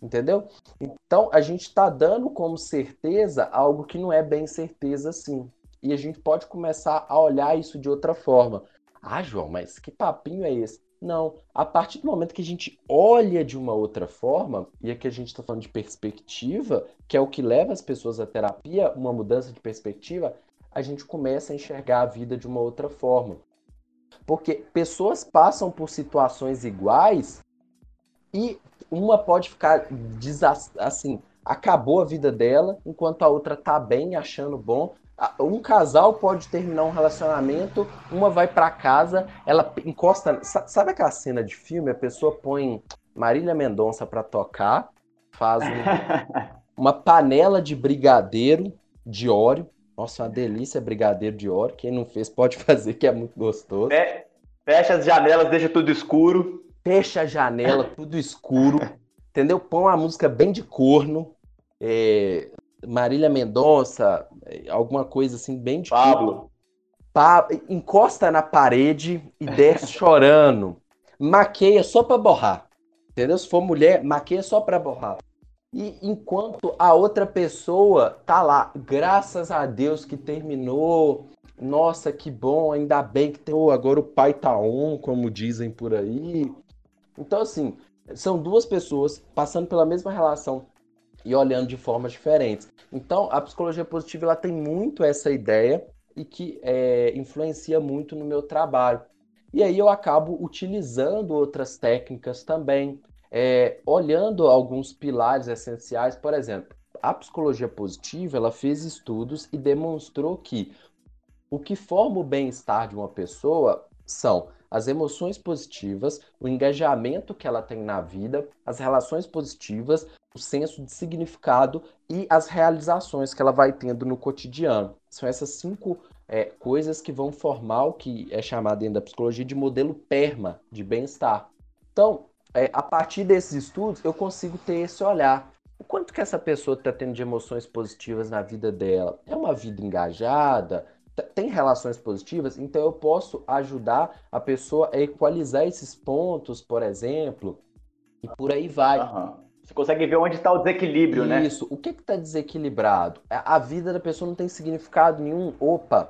Entendeu? Então a gente está dando como certeza algo que não é bem certeza assim. E a gente pode começar a olhar isso de outra forma. Ah, João, mas que papinho é esse? Não, a partir do momento que a gente olha de uma outra forma, e aqui a gente está falando de perspectiva, que é o que leva as pessoas à terapia, uma mudança de perspectiva, a gente começa a enxergar a vida de uma outra forma. Porque pessoas passam por situações iguais e uma pode ficar assim, acabou a vida dela, enquanto a outra tá bem, achando bom. Um casal pode terminar um relacionamento, uma vai para casa, ela encosta. Sabe aquela cena de filme? A pessoa põe Marília Mendonça para tocar, faz um, <laughs> uma panela de brigadeiro de óleo. Nossa, uma delícia brigadeiro de óleo. Quem não fez pode <laughs> fazer, que é muito gostoso. Fecha as janelas, deixa tudo escuro. Fecha a janela, tudo escuro. entendeu? Põe uma música bem de corno. É, Marília Mendonça, alguma coisa assim, bem de Pablo. Pa... Encosta na parede e desce chorando. Maqueia só pra borrar. Entendeu? Se for mulher, maqueia só pra borrar. E enquanto a outra pessoa tá lá, graças a Deus que terminou. Nossa, que bom, ainda bem que tem. Oh, agora o pai tá on, como dizem por aí. Então, assim, são duas pessoas passando pela mesma relação e olhando de formas diferentes. Então, a psicologia positiva ela tem muito essa ideia e que é, influencia muito no meu trabalho. E aí eu acabo utilizando outras técnicas também, é, olhando alguns pilares essenciais. Por exemplo, a psicologia positiva ela fez estudos e demonstrou que o que forma o bem-estar de uma pessoa são as emoções positivas, o engajamento que ela tem na vida, as relações positivas, o senso de significado e as realizações que ela vai tendo no cotidiano. São essas cinco é, coisas que vão formar o que é chamado dentro da psicologia de modelo PERMA de bem-estar. Então, é, a partir desses estudos, eu consigo ter esse olhar. O quanto que essa pessoa está tendo de emoções positivas na vida dela? É uma vida engajada? Tem relações positivas, então eu posso ajudar a pessoa a equalizar esses pontos, por exemplo, e por aí vai. Uhum. Você consegue ver onde está o desequilíbrio, Isso. né? Isso. O que está desequilibrado? A vida da pessoa não tem significado nenhum. Opa,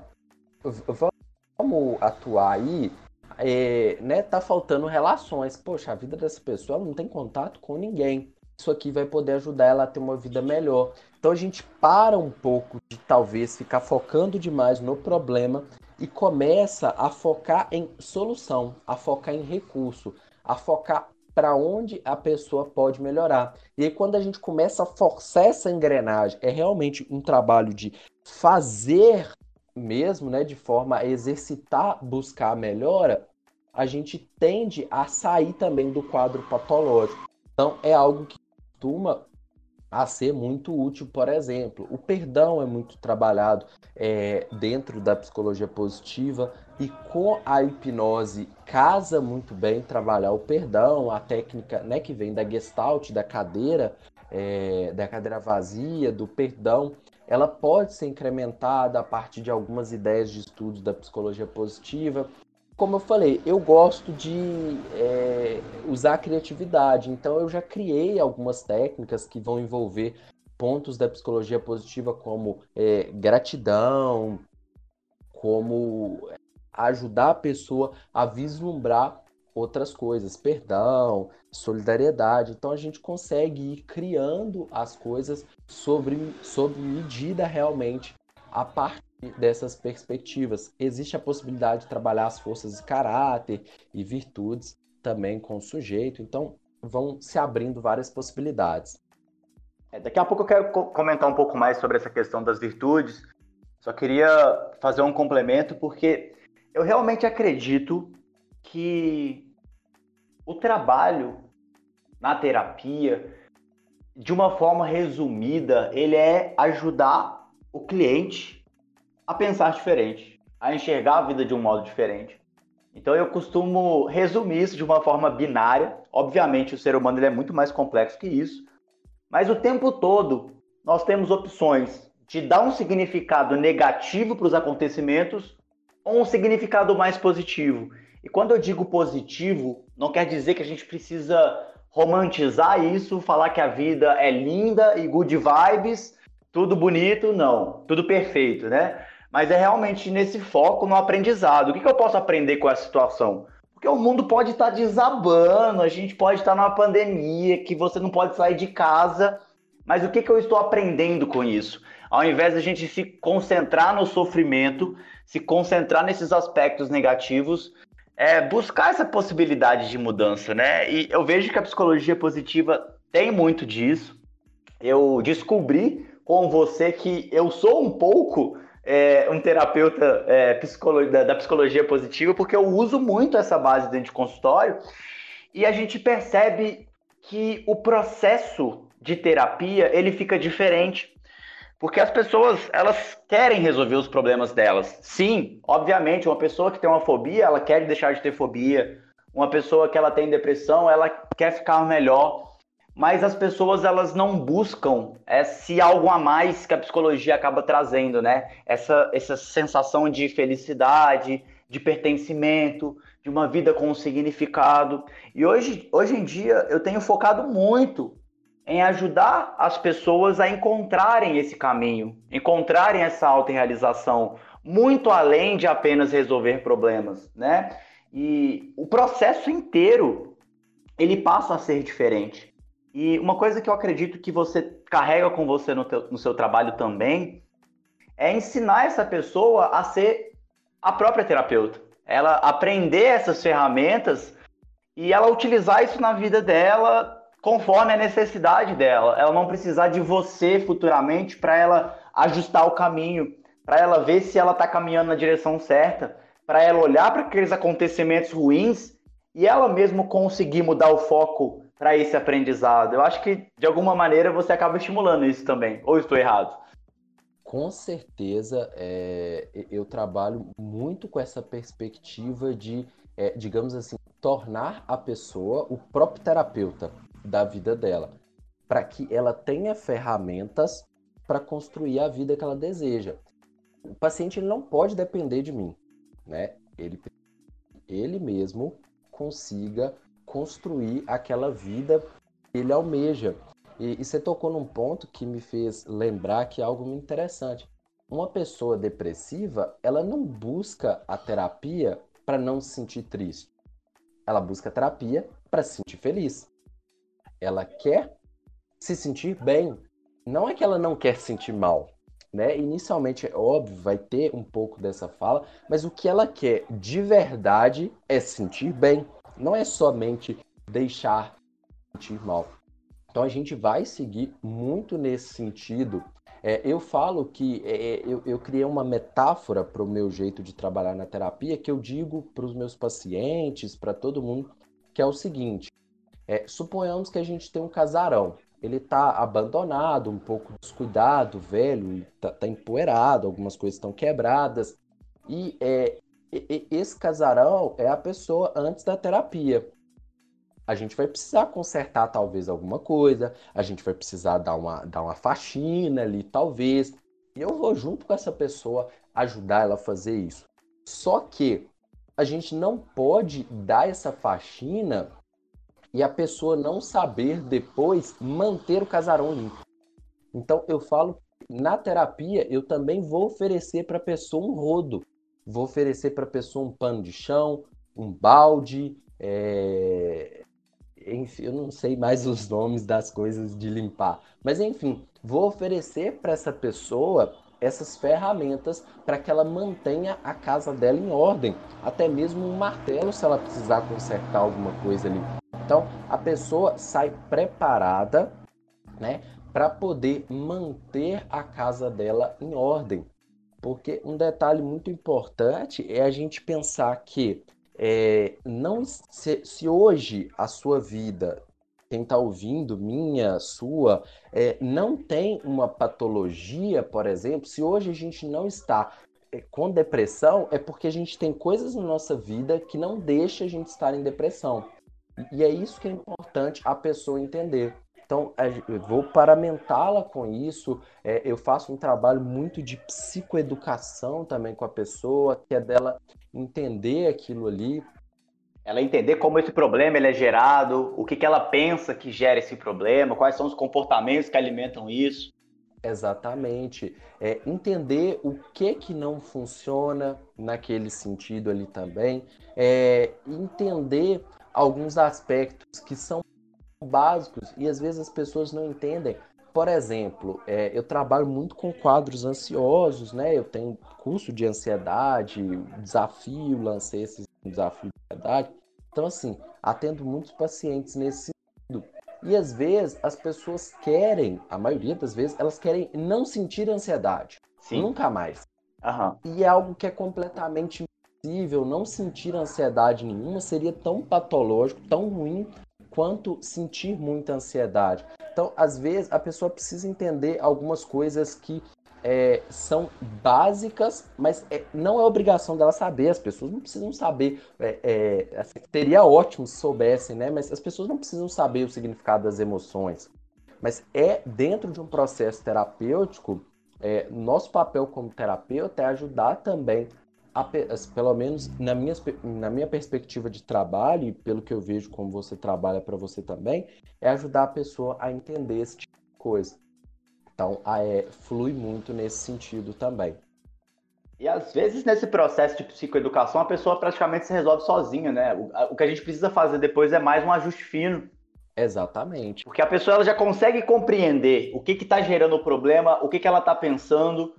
vamos atuar aí. É, né, tá faltando relações. Poxa, a vida dessa pessoa não tem contato com ninguém. Isso aqui vai poder ajudar ela a ter uma vida melhor. Então a gente para um pouco de talvez ficar focando demais no problema e começa a focar em solução, a focar em recurso, a focar para onde a pessoa pode melhorar. E aí, quando a gente começa a forçar essa engrenagem, é realmente um trabalho de fazer mesmo, né, de forma a exercitar, buscar a melhora, a gente tende a sair também do quadro patológico. Então, é algo que costuma a ser muito útil, por exemplo. O perdão é muito trabalhado é, dentro da psicologia positiva e com a hipnose casa muito bem trabalhar o perdão, a técnica né, que vem da gestalt, da cadeira, é, da cadeira vazia, do perdão, ela pode ser incrementada a partir de algumas ideias de estudos da psicologia positiva como eu falei, eu gosto de é, usar a criatividade. Então, eu já criei algumas técnicas que vão envolver pontos da psicologia positiva, como é, gratidão, como ajudar a pessoa a vislumbrar outras coisas, perdão, solidariedade. Então, a gente consegue ir criando as coisas sobre, sobre medida realmente a partir dessas perspectivas. Existe a possibilidade de trabalhar as forças de caráter e virtudes também com o sujeito, então vão se abrindo várias possibilidades. É, daqui a pouco eu quero comentar um pouco mais sobre essa questão das virtudes. Só queria fazer um complemento porque eu realmente acredito que o trabalho na terapia, de uma forma resumida, ele é ajudar o cliente a pensar diferente, a enxergar a vida de um modo diferente. Então eu costumo resumir isso de uma forma binária. Obviamente o ser humano ele é muito mais complexo que isso, mas o tempo todo nós temos opções de dar um significado negativo para os acontecimentos ou um significado mais positivo. E quando eu digo positivo, não quer dizer que a gente precisa romantizar isso, falar que a vida é linda e good vibes, tudo bonito, não, tudo perfeito, né? Mas é realmente nesse foco no aprendizado. O que, que eu posso aprender com essa situação? Porque o mundo pode estar desabando, a gente pode estar numa pandemia, que você não pode sair de casa, mas o que, que eu estou aprendendo com isso? Ao invés da gente se concentrar no sofrimento, se concentrar nesses aspectos negativos, é, buscar essa possibilidade de mudança, né? E eu vejo que a psicologia positiva tem muito disso. Eu descobri com você que eu sou um pouco é, um terapeuta é, da, da, psicologia positiva, porque eu uso muito essa base dentro de consultório e a gente percebe que o processo de terapia ele fica diferente. Porque as pessoas, elas querem resolver os problemas delas. Sim, obviamente, uma pessoa que tem uma fobia, ela quer deixar de ter fobia. Uma pessoa que ela tem depressão, ela quer ficar melhor. Mas as pessoas, elas não buscam esse algo a mais que a psicologia acaba trazendo, né? Essa, essa sensação de felicidade, de pertencimento, de uma vida com um significado. E hoje, hoje em dia, eu tenho focado muito em ajudar as pessoas a encontrarem esse caminho, encontrarem essa autorrealização, muito além de apenas resolver problemas, né? E o processo inteiro ele passa a ser diferente. E uma coisa que eu acredito que você carrega com você no, teu, no seu trabalho também é ensinar essa pessoa a ser a própria terapeuta. Ela aprender essas ferramentas e ela utilizar isso na vida dela conforme a necessidade dela. Ela não precisar de você futuramente para ela ajustar o caminho, para ela ver se ela está caminhando na direção certa, para ela olhar para aqueles acontecimentos ruins e ela mesmo conseguir mudar o foco para esse aprendizado. Eu acho que de alguma maneira você acaba estimulando isso também. Ou estou errado? Com certeza, é, eu trabalho muito com essa perspectiva de, é, digamos assim, tornar a pessoa o próprio terapeuta da vida dela, para que ela tenha ferramentas para construir a vida que ela deseja. O paciente não pode depender de mim, né? Ele ele mesmo consiga construir aquela vida que ele almeja. E, e você tocou num ponto que me fez lembrar que é algo muito interessante. Uma pessoa depressiva, ela não busca a terapia para não se sentir triste. Ela busca terapia para se sentir feliz ela quer se sentir bem. Não é que ela não quer se sentir mal, né? Inicialmente, é óbvio, vai ter um pouco dessa fala, mas o que ela quer de verdade é se sentir bem. Não é somente deixar se sentir mal. Então a gente vai seguir muito nesse sentido. É, eu falo que é, é eu, eu criei uma metáfora para o meu jeito de trabalhar na terapia que eu digo para os meus pacientes, para todo mundo, que é o seguinte: é, suponhamos que a gente tem um casarão. Ele está abandonado, um pouco descuidado, velho, está tá empoeirado, algumas coisas estão quebradas. E é, esse casarão é a pessoa antes da terapia. A gente vai precisar consertar talvez alguma coisa, a gente vai precisar dar uma, dar uma faxina ali, talvez. E eu vou junto com essa pessoa ajudar ela a fazer isso. Só que a gente não pode dar essa faxina e a pessoa não saber depois manter o casarão limpo. Então eu falo, na terapia eu também vou oferecer para a pessoa um rodo, vou oferecer para a pessoa um pano de chão, um balde, é... enfim, eu não sei mais <laughs> os nomes das coisas de limpar, mas enfim, vou oferecer para essa pessoa essas ferramentas para que ela mantenha a casa dela em ordem, até mesmo um martelo se ela precisar consertar alguma coisa ali. Então, a pessoa sai preparada, né, para poder manter a casa dela em ordem. Porque um detalhe muito importante é a gente pensar que é, não se, se, hoje a sua vida, quem está ouvindo, minha, sua, é, não tem uma patologia, por exemplo, se hoje a gente não está é, com depressão, é porque a gente tem coisas na nossa vida que não deixa a gente estar em depressão. E é isso que é importante a pessoa entender. Então, eu vou paramentá-la com isso. É, eu faço um trabalho muito de psicoeducação também com a pessoa, que é dela entender aquilo ali. Ela entender como esse problema ele é gerado, o que, que ela pensa que gera esse problema, quais são os comportamentos que alimentam isso. Exatamente. É, entender o que que não funciona naquele sentido ali também. É, entender alguns aspectos que são básicos e às vezes as pessoas não entendem. por exemplo, é, eu trabalho muito com quadros ansiosos, né? Eu tenho curso de ansiedade, desafio, lancei esse desafio de ansiedade. Então, assim, atendo muitos pacientes nesse sentido. E às vezes as pessoas querem, a maioria das vezes, elas querem não sentir ansiedade. Sim. Nunca mais. Uhum. E é algo que é completamente impossível. Não sentir ansiedade nenhuma seria tão patológico, tão ruim quanto sentir muita ansiedade. Então, às vezes, a pessoa precisa entender algumas coisas que é, são básicas, mas é, não é obrigação dela saber. As pessoas não precisam saber. É, é assim, ótimo se soubessem, né? Mas as pessoas não precisam saber o significado das emoções. Mas é dentro de um processo terapêutico, é, nosso papel como terapeuta é ajudar também pelo menos na minha, na minha perspectiva de trabalho, e pelo que eu vejo como você trabalha para você também, é ajudar a pessoa a entender esse tipo de coisa. Então, a, é, flui muito nesse sentido também. E às vezes nesse processo de psicoeducação a pessoa praticamente se resolve sozinha, né? O, o que a gente precisa fazer depois é mais um ajuste fino. Exatamente. Porque a pessoa ela já consegue compreender o que está gerando o problema, o que, que ela está pensando,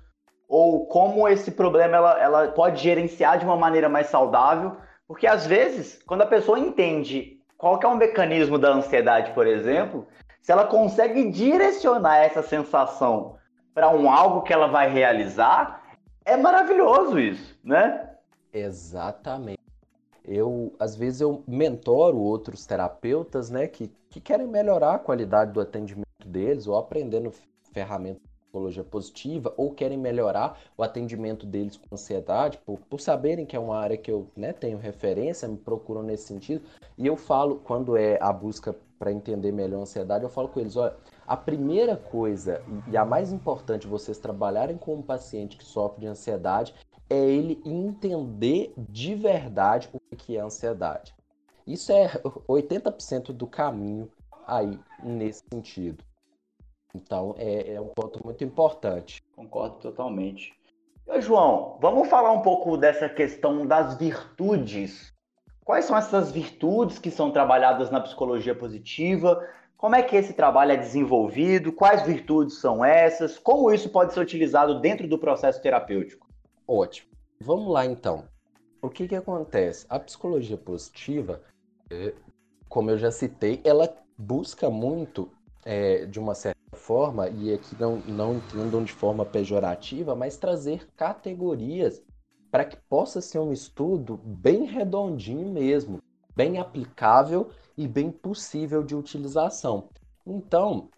ou como esse problema ela, ela pode gerenciar de uma maneira mais saudável, porque às vezes, quando a pessoa entende qual é o mecanismo da ansiedade, por exemplo, se ela consegue direcionar essa sensação para um algo que ela vai realizar, é maravilhoso isso, né? Exatamente. Eu, às vezes, eu mentoro outros terapeutas, né, que, que querem melhorar a qualidade do atendimento deles ou aprendendo ferramentas psicologia positiva ou querem melhorar o atendimento deles com ansiedade, por, por saberem que é uma área que eu né, tenho referência, me procuram nesse sentido. E eu falo, quando é a busca para entender melhor a ansiedade, eu falo com eles: olha, a primeira coisa e a mais importante vocês trabalharem com um paciente que sofre de ansiedade é ele entender de verdade o que é ansiedade. Isso é 80% do caminho aí nesse sentido. Então, é, é um ponto muito importante. Concordo totalmente. E, João, vamos falar um pouco dessa questão das virtudes. Quais são essas virtudes que são trabalhadas na psicologia positiva? Como é que esse trabalho é desenvolvido? Quais virtudes são essas? Como isso pode ser utilizado dentro do processo terapêutico? Ótimo. Vamos lá então. O que, que acontece? A psicologia positiva, é, como eu já citei, ela busca muito, é, de uma certa forma, e aqui não, não entendam de forma pejorativa, mas trazer categorias para que possa ser um estudo bem redondinho mesmo, bem aplicável e bem possível de utilização. Então,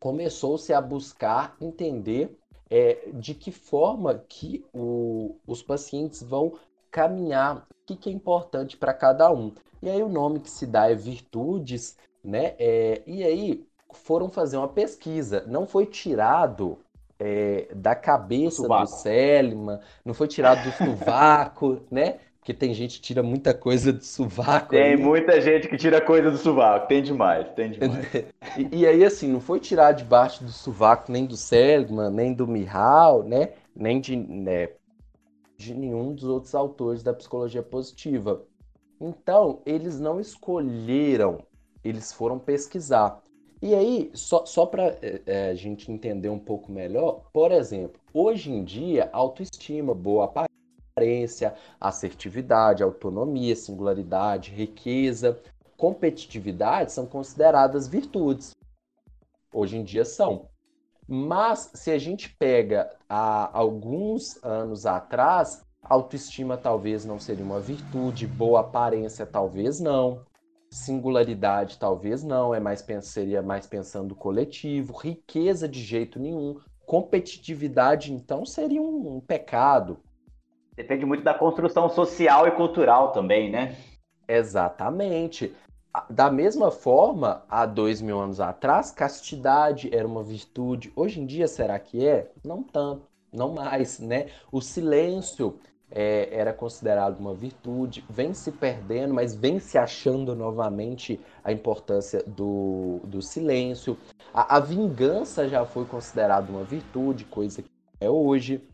começou-se a buscar entender é, de que forma que o, os pacientes vão caminhar, o que, que é importante para cada um. E aí o nome que se dá é virtudes, né? É, e aí foram fazer uma pesquisa. Não foi tirado é, da cabeça do Selma, não foi tirado do sovaco, <laughs> né? Porque tem gente que tira muita coisa do sovaco. Tem muita gente que tira coisa do sovaco, tem demais, tem demais. <laughs> e, e, aí, assim, não foi tirado debaixo do sovaco nem do Selma, nem do Mihal, né? Nem de, né, de nenhum dos outros autores da psicologia positiva. Então, eles não escolheram, eles foram pesquisar. E aí, só, só para é, é, a gente entender um pouco melhor, por exemplo, hoje em dia, autoestima, boa aparência, assertividade, autonomia, singularidade, riqueza, competitividade são consideradas virtudes. Hoje em dia são. Mas se a gente pega há alguns anos atrás, autoestima talvez não seria uma virtude, boa aparência talvez não, Singularidade talvez não, é mais seria mais pensando coletivo, riqueza de jeito nenhum, competitividade então seria um, um pecado. Depende muito da construção social e cultural também, né? Exatamente. Da mesma forma, há dois mil anos atrás, castidade era uma virtude. Hoje em dia, será que é? Não tanto, não mais, né? O silêncio é, era considerado uma virtude, vem se perdendo, mas vem se achando novamente a importância do, do silêncio. A, a vingança já foi considerada uma virtude, coisa que é hoje,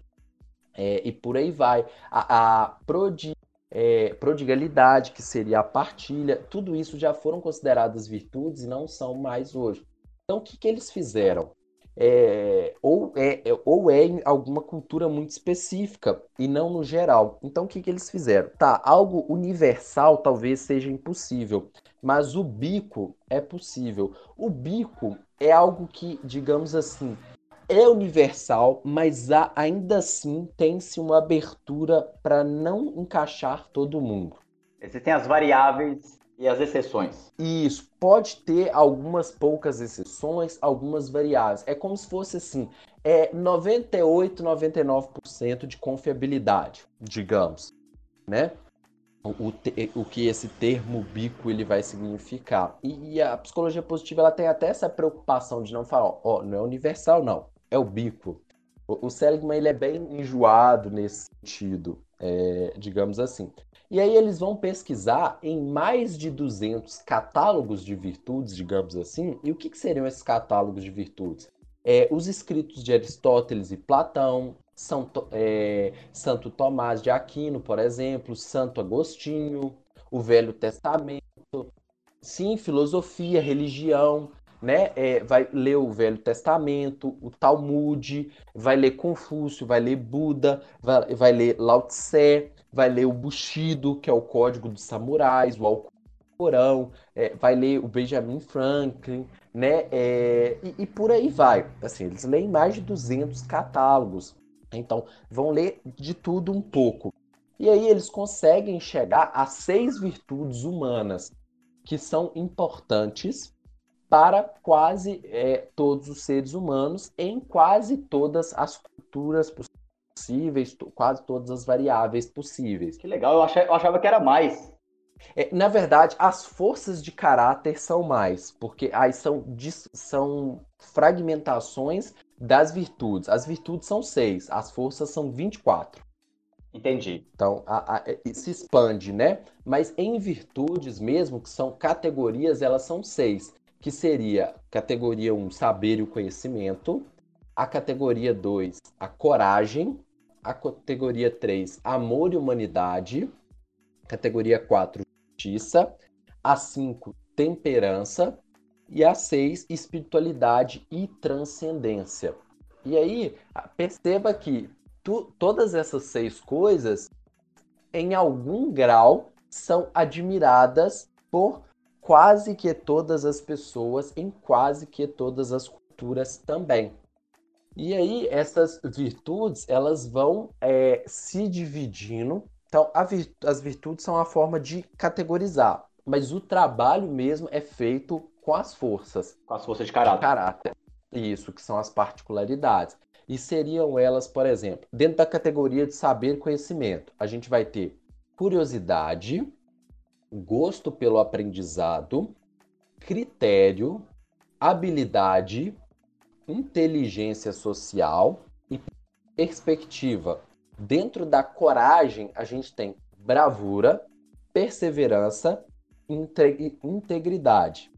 é, e por aí vai. A, a prodi, é, prodigalidade, que seria a partilha, tudo isso já foram consideradas virtudes e não são mais hoje. Então, o que, que eles fizeram? É, ou, é, é, ou é em alguma cultura muito específica e não no geral. Então, o que, que eles fizeram? Tá, algo universal talvez seja impossível, mas o bico é possível. O bico é algo que, digamos assim, é universal, mas há, ainda assim tem-se uma abertura para não encaixar todo mundo. Existem as variáveis e as exceções. Isso, pode ter algumas poucas exceções, algumas variáveis. É como se fosse assim, é 98, 99% de confiabilidade, digamos, né? O, o, que esse termo bico ele vai significar. E, e, a psicologia positiva ela tem até essa preocupação de não falar, ó, ó não é universal não, é o bico. O, o Seligman ele é bem enjoado nesse sentido, é, digamos assim. E aí eles vão pesquisar em mais de 200 catálogos de virtudes, digamos assim. E o que, que seriam esses catálogos de virtudes? É, os escritos de Aristóteles e Platão, é, Santo Tomás de Aquino, por exemplo, Santo Agostinho, o Velho Testamento, sim, filosofia, religião, né? É, vai ler o Velho Testamento, o Talmud, vai ler Confúcio, vai ler Buda, vai, vai ler Lao Tse, vai ler o Bushido, que é o Código dos Samurais, o Alcorão, é, vai ler o Benjamin Franklin, né? É, e, e, por aí vai. Assim, eles leem mais de 200 catálogos. Então, vão ler de tudo um pouco. E aí eles conseguem chegar a seis virtudes humanas que são importantes para quase é, todos os seres humanos em quase todas as culturas possíveis, quase todas as variáveis possíveis. Que legal, eu achava, eu achava que era mais. É, na verdade, as forças de caráter são mais, porque aí são, são fragmentações das virtudes. As virtudes são seis, as forças são 24. Entendi. Então, a, a, se expande, né? Mas em virtudes mesmo, que são categorias, elas são seis que seria categoria 1, saber e o conhecimento, a categoria 2, a coragem, a categoria 3, amor e humanidade, categoria 4, justiça, a 5, temperança e a 6, espiritualidade e transcendência. E aí, perceba que tu, todas essas seis coisas, em algum grau, são admiradas por quase que todas as pessoas, em quase que todas as culturas também. E aí, essas virtudes, elas vão é, se dividindo. Então, virtu as virtudes são a forma de categorizar, mas o trabalho mesmo é feito com as forças. Com as forças de caráter. De caráter. Isso, que são as particularidades. E seriam elas, por exemplo, dentro da categoria de saber e conhecimento, a gente vai ter curiosidade, gosto pelo aprendizado, critério, habilidade, inteligência social e perspectiva. Dentro da coragem, a gente tem bravura, perseverança, integridade.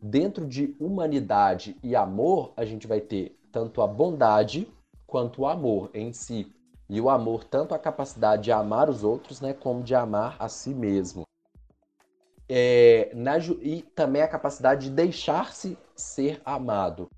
Dentro de humanidade e amor, a gente vai ter tanto a bondade quanto o amor em si. E o amor, tanto a capacidade de amar os outros, né, como de amar a si mesmo é, na, e também a capacidade de deixar-se ser amado.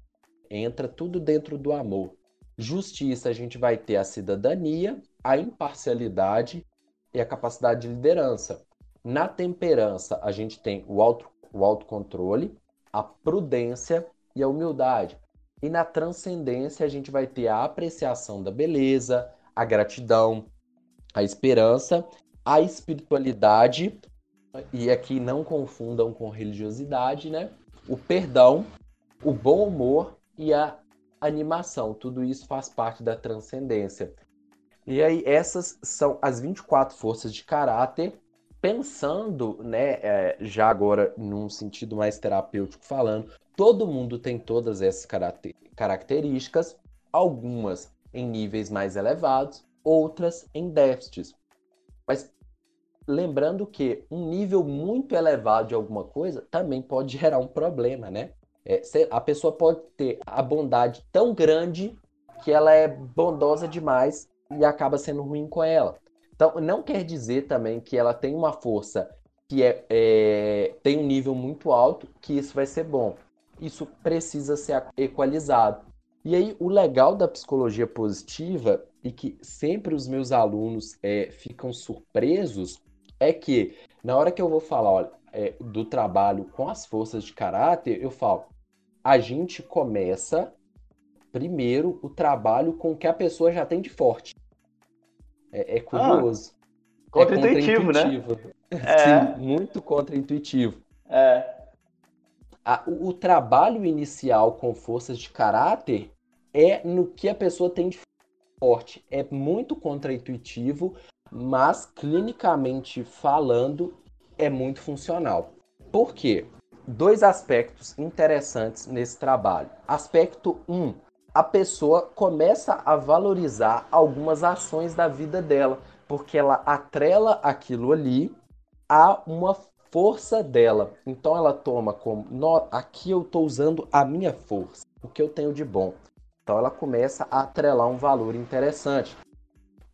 Entra tudo dentro do amor. Justiça, a gente vai ter a cidadania, a imparcialidade e a capacidade de liderança. Na temperança, a gente tem o, auto, o autocontrole, a prudência e a humildade. E na transcendência, a gente vai ter a apreciação da beleza, a gratidão, a esperança, a espiritualidade e aqui não confundam com religiosidade, né? O perdão, o bom humor e a animação, tudo isso faz parte da transcendência. E aí essas são as 24 forças de caráter, pensando, né, é, já agora num sentido mais terapêutico falando, todo mundo tem todas essas características, algumas em níveis mais elevados, outras em déficits. Mas lembrando que um nível muito elevado de alguma coisa também pode gerar um problema, né? É, a pessoa pode ter a bondade tão grande que ela é bondosa demais e acaba sendo ruim com ela. Então, não quer dizer também que ela tem uma força que é, é, tem um nível muito alto, que isso vai ser bom. Isso precisa ser equalizado. E aí, o legal da psicologia positiva e que sempre os meus alunos é, ficam surpresos é que na hora que eu vou falar olha, é, do trabalho com as forças de caráter, eu falo, a gente começa primeiro o trabalho com o que a pessoa já tem de forte. É, é curioso. Ah, contra-intuitivo, né? É. <laughs> Sim, muito contra-intuitivo. É. o, o trabalho inicial com forças de caráter é no que a pessoa tem de forte. É muito contra-intuitivo, mas clinicamente falando, é muito funcional. Por quê? Dois aspectos interessantes nesse trabalho. Aspecto 1. Um, a pessoa começa a valorizar algumas ações da vida dela, porque ela atrela aquilo ali a uma força dela. Então ela toma como, aqui eu estou usando a minha força, o que eu tenho de bom. Então ela começa a atrelar um valor interessante.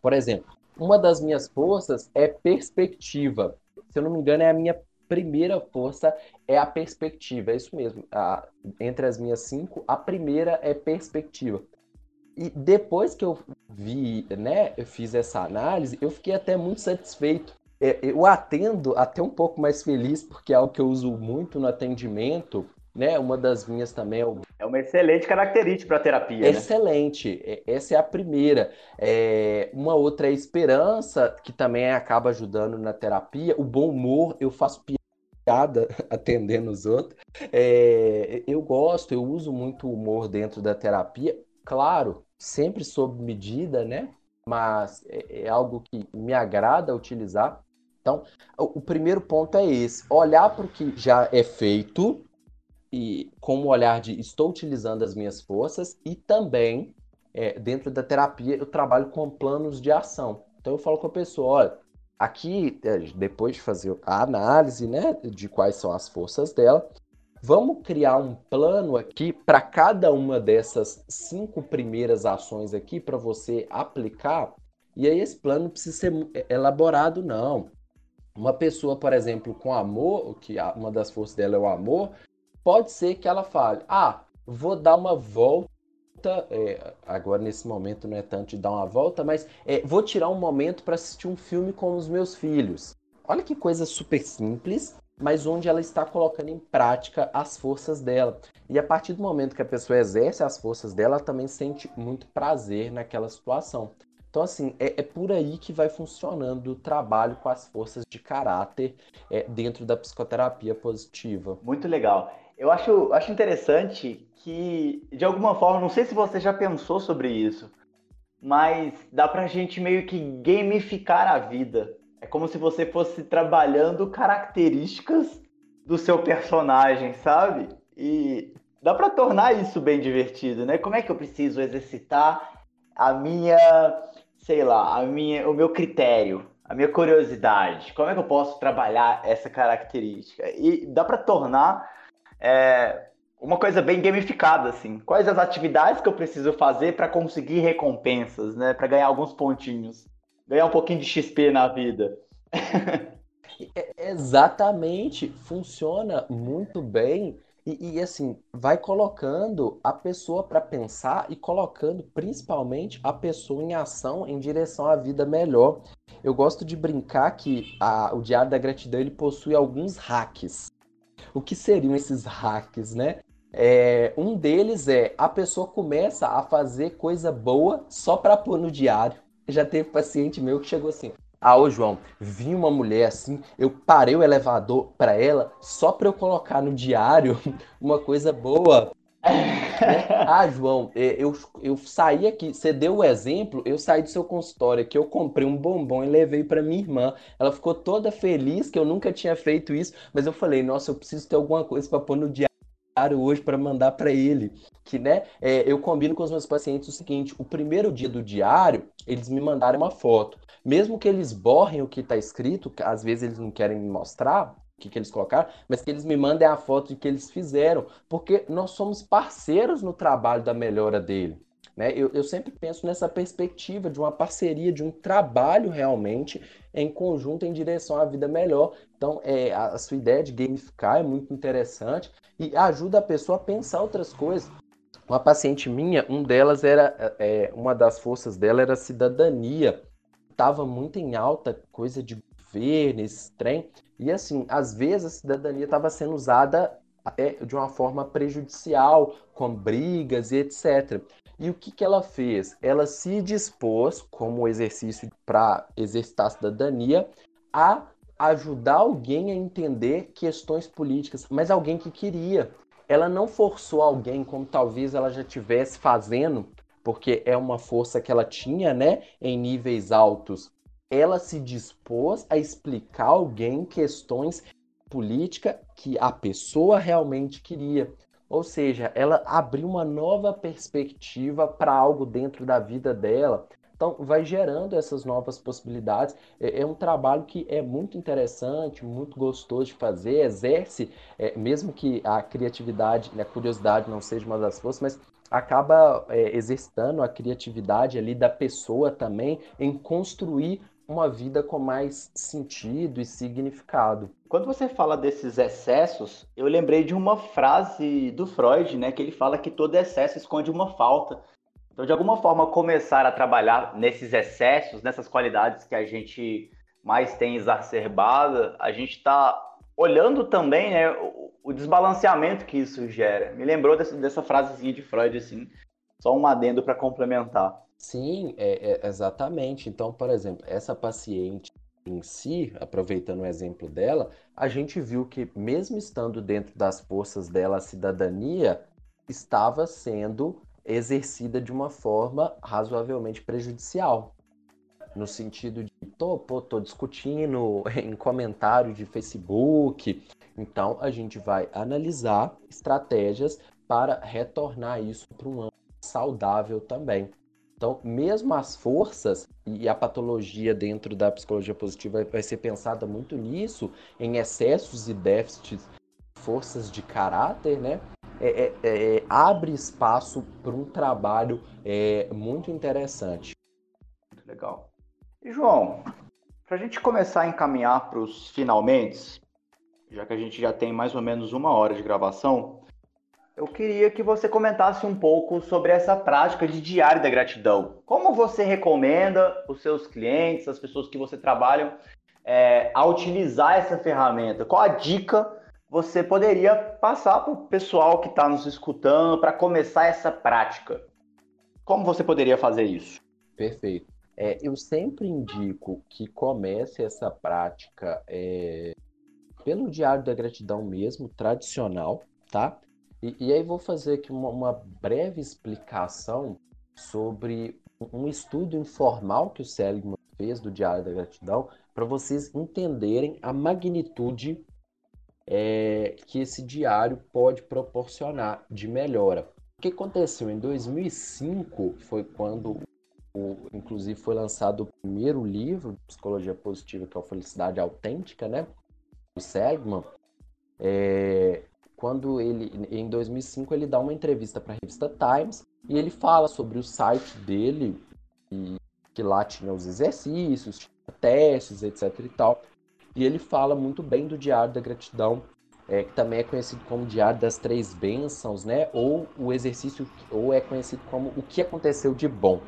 Por exemplo, uma das minhas forças é perspectiva. Se eu não me engano, é a minha primeira força é a perspectiva. É isso mesmo. A, entre as minhas cinco, a primeira é perspectiva. E depois que eu vi, né, eu fiz essa análise, eu fiquei até muito satisfeito. É, eu atendo até um pouco mais feliz, porque é algo que eu uso muito no atendimento, né? Uma das minhas também é o... É uma excelente característica para terapia. Né? Excelente. Né? Essa é a primeira. É... Uma outra é a esperança, que também acaba ajudando na terapia. O bom humor, eu faço piada <laughs> atendendo os outros. É... Eu gosto, eu uso muito humor dentro da terapia. Claro, sempre sob medida, né? Mas é, é algo que me agrada utilizar. Então, o primeiro ponto é esse: olhar para o que já é feito e com o olhar de estou utilizando as minhas forças e também é, dentro da terapia eu trabalho com planos de ação. Então eu falo com a pessoa, olha, aqui é, depois de fazer a análise, né, de quais são as forças dela, vamos criar um plano aqui para cada uma dessas cinco primeiras ações aqui para você aplicar. E aí esse plano precisa ser é, elaborado não. Uma pessoa, por exemplo, com amor, que uma das forças dela é o amor, pode ser que ela fale: ah, vou dar uma volta. É, agora, nesse momento, não é tanto de dar uma volta, mas é, vou tirar um momento para assistir um filme com os meus filhos. Olha que coisa super simples, mas onde ela está colocando em prática as forças dela. E a partir do momento que a pessoa exerce as forças dela, ela também sente muito prazer naquela situação. Então, assim, é, é, por aí que vai funcionando o trabalho com as forças de caráter é, dentro da psicoterapia positiva. Muito legal. Eu acho, acho interessante que, de alguma forma, não sei se você já pensou sobre isso, mas dá pra gente meio que gamificar a vida. É como se você fosse trabalhando características do seu personagem, sabe? E dá para tornar isso bem divertido, né? Como é que eu preciso exercitar a minha, sei lá, a minha, o meu critério, a minha curiosidade? Como é que eu posso trabalhar essa característica? E dá para tornar é, uma coisa bem gamificada, assim. Quais as atividades que eu preciso fazer para conseguir recompensas, né? Para ganhar alguns pontinhos. Ganhar um pouquinho de XP na vida. <laughs> É, exatamente, funciona muito bem e, e, assim, vai colocando a pessoa para pensar e colocando principalmente a pessoa em ação em direção à vida melhor. Eu gosto de brincar que a, o Diário da Gratidão ele possui alguns hacks. O que seriam esses hacks, né? É, um deles é a pessoa começa a fazer coisa boa só para pôr no diário. Já teve paciente meu que chegou assim: Ah, ô João, vi uma mulher assim, eu parei o elevador para ela só para eu colocar no diário <laughs> uma coisa boa. Né? <laughs> Ah, João, é, eu, eu saí aqui, você deu o exemplo, eu saí do seu consultório que eu comprei um bombom e levei para minha irmã. Ela ficou toda feliz que eu nunca tinha feito isso, mas eu falei, nossa, eu preciso ter alguma coisa para pôr no diário hoje para mandar para ele. Que, né, é, eu combino com os meus pacientes o seguinte: o primeiro dia do diário, eles me mandaram uma foto. Mesmo que eles borrem o que está escrito, às vezes eles não querem me mostrar, que, que eles colocaram, mas que eles me mandem a foto de que eles fizeram, porque nós somos parceiros no trabalho da melhora dele. Né? Eu, eu sempre penso nessa perspectiva de uma parceria, de um trabalho realmente em conjunto em direção à vida melhor. Então, é, a, a sua ideia de gamificar é muito interessante e ajuda a pessoa a pensar outras coisas. Uma paciente minha, um delas era, é, uma das forças dela era cidadania. Tava muito em alta coisa de governo, esse trem. E assim, às vezes a cidadania estava sendo usada é, de uma forma prejudicial, com brigas e etc. E o que, que ela fez? Ela se dispôs, como exercício para exercitar a cidadania, a ajudar alguém a entender questões políticas, mas alguém que queria. Ela não forçou alguém como talvez ela já estivesse fazendo, porque é uma força que ela tinha, né, em níveis altos. Ela se dispôs a explicar a alguém questões política que a pessoa realmente queria. Ou seja, ela abriu uma nova perspectiva para algo dentro da vida dela. Então, vai gerando essas novas possibilidades. É, é, um trabalho que é muito interessante, muito gostoso de fazer, exerce, é, mesmo que a criatividade, a curiosidade não seja uma das forças, mas acaba é, exercitando a criatividade ali da pessoa também em construir uma vida com mais sentido e significado. Quando você fala desses excessos, eu lembrei de uma frase do Freud, né, que ele fala que todo excesso esconde uma falta. Então, de alguma forma, começar a trabalhar nesses excessos, nessas qualidades que a gente mais tem exacerbada, a gente está olhando também né, o, o, desbalanceamento que isso gera. Me lembrou dessa, dessa frasezinha de Freud, assim, só um adendo para complementar. Sim, é, é, exatamente. Então, por exemplo, essa paciente em si, aproveitando o exemplo dela, a gente viu que, mesmo estando dentro das forças dela, a cidadania estava sendo exercida de uma forma razoavelmente prejudicial. No sentido de, tô, pô, tô discutindo <laughs> em comentário de Facebook. Então, a gente vai analisar estratégias para retornar isso para um âmbito saudável também. Então, mesmo as forças e a patologia dentro da psicologia positiva vai ser pensada muito nisso, em excessos e déficits, forças de caráter, né? É, é, é, abre espaço para um trabalho é, muito interessante. Legal. E João, para a gente começar a encaminhar para os finalmente, já que a gente já tem mais ou menos uma hora de gravação, eu queria que você comentasse um pouco sobre essa prática de diário da gratidão. Como você recomenda os seus clientes, as pessoas que você trabalha, é, a utilizar essa ferramenta? Qual a dica você poderia passar para o pessoal que está nos escutando para começar essa prática? Como você poderia fazer isso? Perfeito. É, eu sempre indico que comece essa prática é, pelo diário da gratidão mesmo, tradicional, tá? E, e aí vou fazer aqui uma, uma breve explicação sobre um estudo informal que o Seligman fez do Diário da Gratidão, para vocês entenderem a magnitude é, que esse diário pode proporcionar de melhora. O que aconteceu em 2005 foi quando, o, inclusive, foi lançado o primeiro livro de psicologia positiva, que é a Felicidade Autêntica, né? Do Seligman. É, quando ele, em 2005, ele dá uma entrevista para a revista Times e ele fala sobre o site dele, e, que lá tinha os exercícios, tinha testes, etc e tal. E ele fala muito bem do Diário da Gratidão, é, que também é conhecido como Diário das Três Bênçãos, né? Ou o exercício, ou é conhecido como O que aconteceu de bom.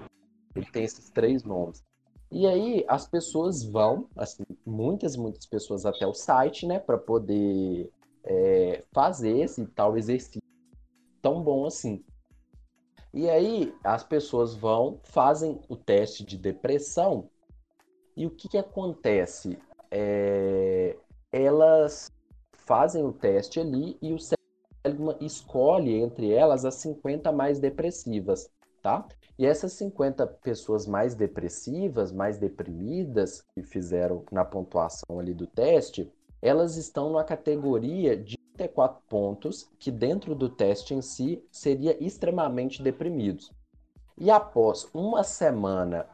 Ele tem esses três nomes. E aí as pessoas vão, assim, muitas, muitas pessoas até o site, né, para poder é, fazer esse tal exercício tão bom assim. E aí as pessoas vão, fazem o teste de depressão e o que, que acontece? É, elas fazem o teste ali e o Seligman escolhe entre elas as 50 mais depressivas, tá? E essas 50 pessoas mais depressivas, mais deprimidas, que fizeram na pontuação ali do teste, elas estão numa categoria de 34 pontos, que dentro do teste em si seria extremamente deprimidos. E após uma semana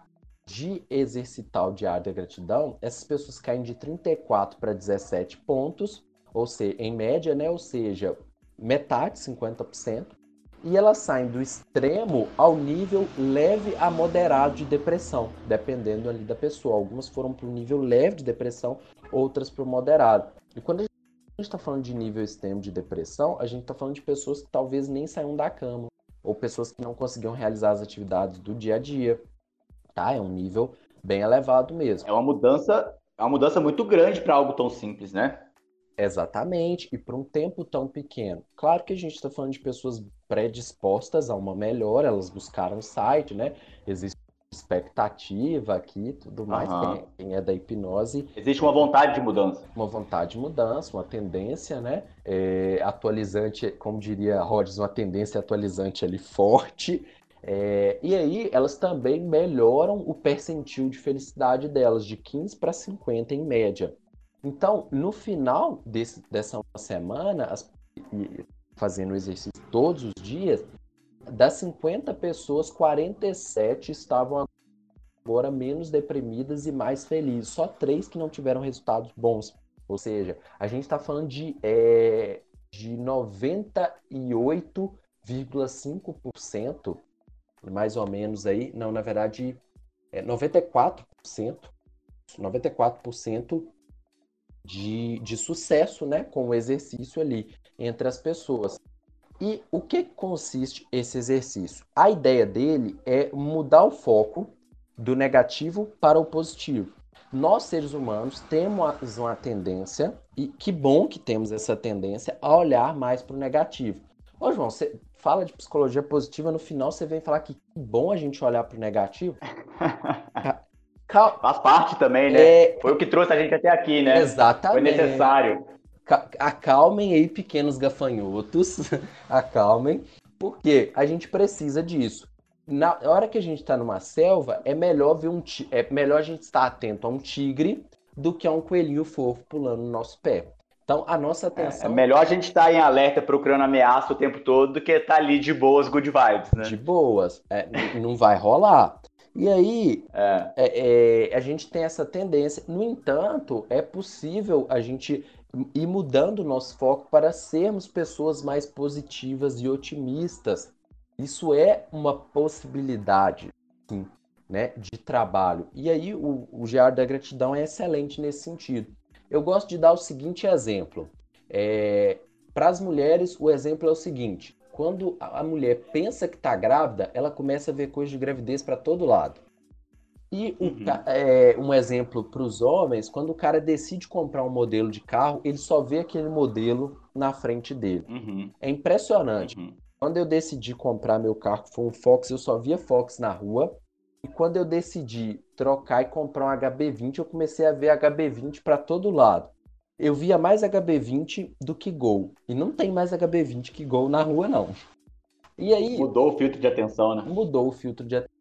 de exercitar o diário da gratidão, essas pessoas caem de 34 para 17 pontos, ou seja, em média, né? Ou seja, metade, 50%, e elas saem do extremo ao nível leve a moderado de depressão, dependendo ali da pessoa. Algumas foram para o nível leve de depressão, outras para o moderado. E quando a gente está falando de nível extremo de depressão, a gente está falando de pessoas que talvez nem saiam da cama, ou pessoas que não conseguiam realizar as atividades do dia a dia, tá? É um nível bem elevado mesmo. É uma mudança, é uma mudança muito grande para algo tão simples, né? Exatamente, e por um tempo tão pequeno. Claro que a gente está falando de pessoas predispostas a uma melhora, elas buscaram o site, né? Existe expectativa aqui tudo mais. Aham. Quem, quem é da hipnose, Existe uma vontade de mudança. uma vontade de mudança, uma tendência, né? É, atualizante, como diria Rhodes, uma tendência atualizante ali forte. É, e aí elas também melhoram o percentil de felicidade delas, de 15 para 50 em média. Então, no final desse- dessa semana, as- fazendo o exercício todos os dias, das 50 pessoas, 47 estavam agora menos deprimidas e mais felizes. Só três que não tiveram resultados bons. Ou seja, a gente está falando de, é, de 98,5%, mais ou menos aí, não, na verdade, é 94%, 94% de, de sucesso, né, com o exercício ali entre as pessoas. E o que consiste esse exercício? A ideia dele é mudar o foco do negativo para o positivo. Nós, seres humanos, temos uma tendência, e que bom que temos essa tendência, a olhar mais para o negativo. Ô, João, você fala de psicologia positiva, no final você vem falar que que bom a gente olhar para o negativo. <laughs> Faz parte também, né? É, Foi o que trouxe a gente até aqui, né? Foi exatamente. necessário. Ca- Acalmem aí, pequenos gafanhotos. <laughs> Acalmem. Porque a gente precisa disso. Na hora que a gente está numa selva, é melhor ver um é melhor a gente estar atento a um tigre do que a um coelhinho fofo pulando no nosso pé. Então, a nossa É atenção melhor a gente estar em alerta procurando ameaça o tempo todo do que estar ali de boas, good vibes, né? de boas, é, não vai rolar. E aí, É. é, é, a gente tem essa tendência. No entanto, é possível a gente ir mudando o nosso foco para sermos pessoas mais positivas e otimistas. Isso é uma possibilidade, sim, né, de trabalho. E aí o, o GR da gratidão é excelente nesse sentido. Eu gosto de dar o seguinte exemplo. É, para as mulheres, o exemplo é o seguinte: quando a mulher pensa que está grávida, ela começa a ver coisas de gravidez para todo lado. E o Uhum. é, um exemplo para os homens, quando o cara decide comprar um modelo de carro, ele só vê aquele modelo na frente dele. Uhum, É impressionante. uhum. Quando eu decidi comprar meu carro, que foi um Fox, eu só via Fox na rua. E quando eu decidi trocar e comprar um HB20, eu comecei a ver HB20 para todo lado. Eu via mais HB20 do que Gol. E não tem mais HB20 que Gol na rua, não. E aí, Mudou o filtro de atenção, né? mudou o filtro de atenção.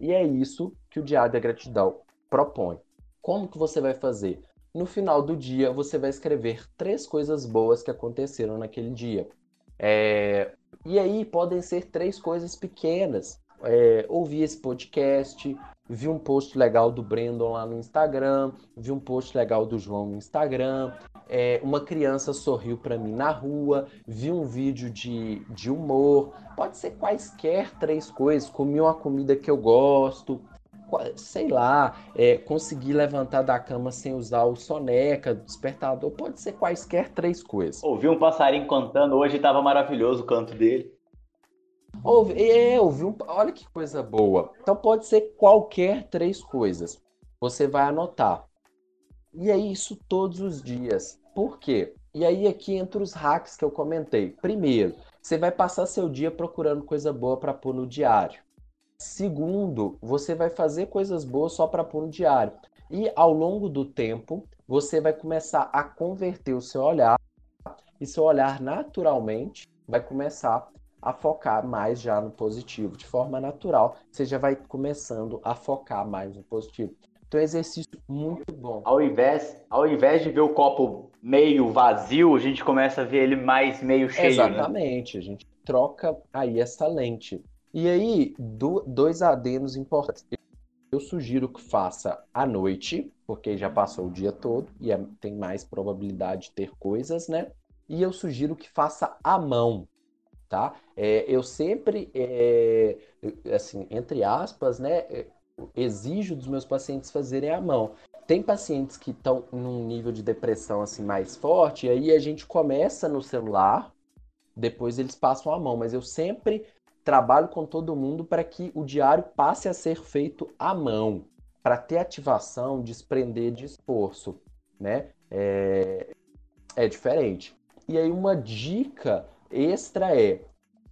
E é isso que o Diário da Gratidão propõe. Como que você vai fazer? No final do dia, você vai escrever três coisas boas que aconteceram naquele dia. É, E aí podem ser três coisas pequenas. É, Ouvir esse podcast, vi um post legal do Brandon lá no Instagram, vi um post legal do João no Instagram, é, uma criança sorriu para mim na rua, vi um vídeo de, de humor, pode ser quaisquer três coisas, comi uma comida que eu gosto, sei lá, é, consegui levantar da cama sem usar o soneca, despertador, pode ser quaisquer três coisas. Ouvi um passarinho cantando hoje, tava maravilhoso o canto dele. Ouvi, é, ouvi um, olha que coisa boa. Então pode ser qualquer três coisas. Você vai anotar. E é isso todos os dias. Por quê? E aí aqui entra os hacks que eu comentei. Primeiro, você vai passar seu dia procurando coisa boa para pôr no diário. Segundo, você vai fazer coisas boas só para pôr no diário. E ao longo do tempo, você vai começar a converter o seu olhar e seu olhar naturalmente vai começar a focar mais já no positivo, de forma natural, você já vai começando a focar mais no positivo. Então, é um exercício muito bom. Ao invés, ao invés de ver o copo meio vazio, a gente começa a ver ele mais meio cheio, né? Exatamente, a gente troca aí essa lente. E aí, do- dois adenos importantes. Eu sugiro que faça à noite, porque já passou o dia todo e é- tem mais probabilidade de ter coisas, né? E eu sugiro que faça à mão, tá? É, eu sempre, é, assim, entre aspas, né, é, exijo dos meus pacientes fazerem à mão. Tem pacientes que estão num nível de depressão assim mais forte, e aí a gente começa no celular, depois eles passam a mão, mas eu sempre trabalho com todo mundo para que o diário passe a ser feito à mão, para ter ativação, desprender de esforço, né? É, é diferente. E aí uma dica extra é,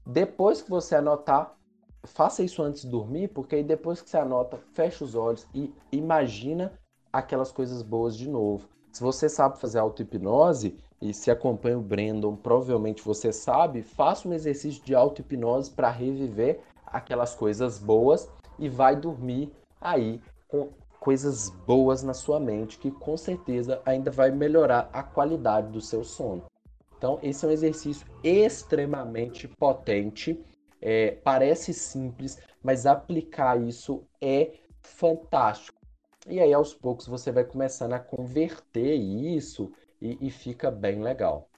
depois que você anotar, faça isso antes de dormir, porque aí depois que você anota, fecha os olhos e imagina aquelas coisas boas de novo. Se você sabe fazer auto-hipnose e se acompanha o Brandon, provavelmente você sabe, faça um exercício de auto-hipnose para reviver aquelas coisas boas e vai dormir aí com coisas boas na sua mente, que com certeza ainda vai melhorar a qualidade do seu sono. Então, esse é um exercício extremamente potente. É, parece simples, mas aplicar isso é fantástico. E aí, aos poucos, você vai começando a converter isso e, e fica bem legal.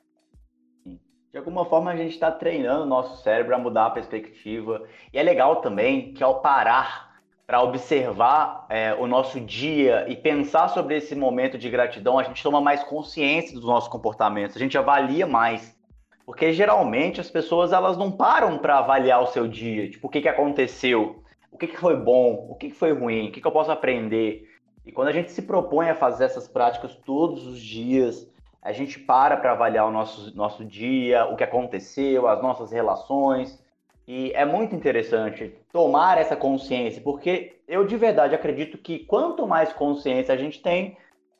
De alguma forma, a gente está treinando o nosso cérebro a mudar a perspectiva. E é legal também que, ao parar para observar é, o nosso dia e pensar sobre esse momento de gratidão, a gente toma mais consciência dos nossos comportamentos, a gente avalia mais. Porque geralmente as pessoas elas não param para avaliar o seu dia, tipo, o que, que aconteceu, o que, que foi bom, o que, que foi ruim, o que, que eu posso aprender. E quando a gente se propõe a fazer essas práticas todos os dias, a gente para para avaliar o nosso, nosso dia, o que aconteceu, as nossas relações. E é muito interessante tomar essa consciência, porque eu de verdade acredito que quanto mais consciência a gente tem,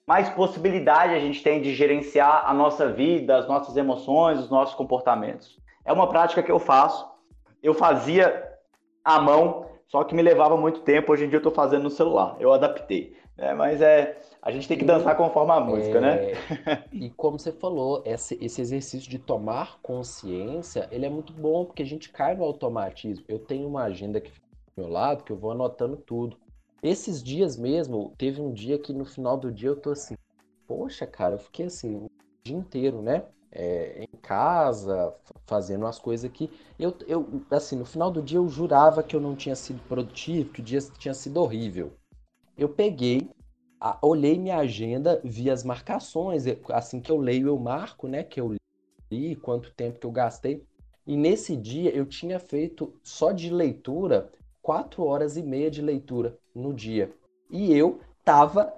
mais possibilidade a gente tem de gerenciar a nossa vida, as nossas emoções, os nossos comportamentos. É uma prática que eu faço. Eu fazia à mão, só que me levava muito tempo. Hoje em dia eu estou fazendo no celular. Eu adaptei. É, mas é, a gente tem que dançar conforme a música, né? é, né? e como você falou, esse, esse exercício de tomar consciência, ele é muito bom, porque a gente cai no automatismo. Eu tenho uma agenda aqui do meu lado, que eu vou anotando tudo. Esses dias mesmo, teve um dia que no final do dia eu tô assim, poxa, cara, eu fiquei assim, o dia inteiro, né? É, em casa, fazendo as coisas aqui. Eu, eu, assim, no final do dia eu jurava que eu não tinha sido produtivo, que o dia tinha sido horrível eu peguei, olhei minha agenda, vi as marcações, assim que eu leio eu marco, né, que eu li, quanto tempo que eu gastei. E nesse dia eu tinha feito só de leitura quatro horas e meia de leitura no dia. E eu tava.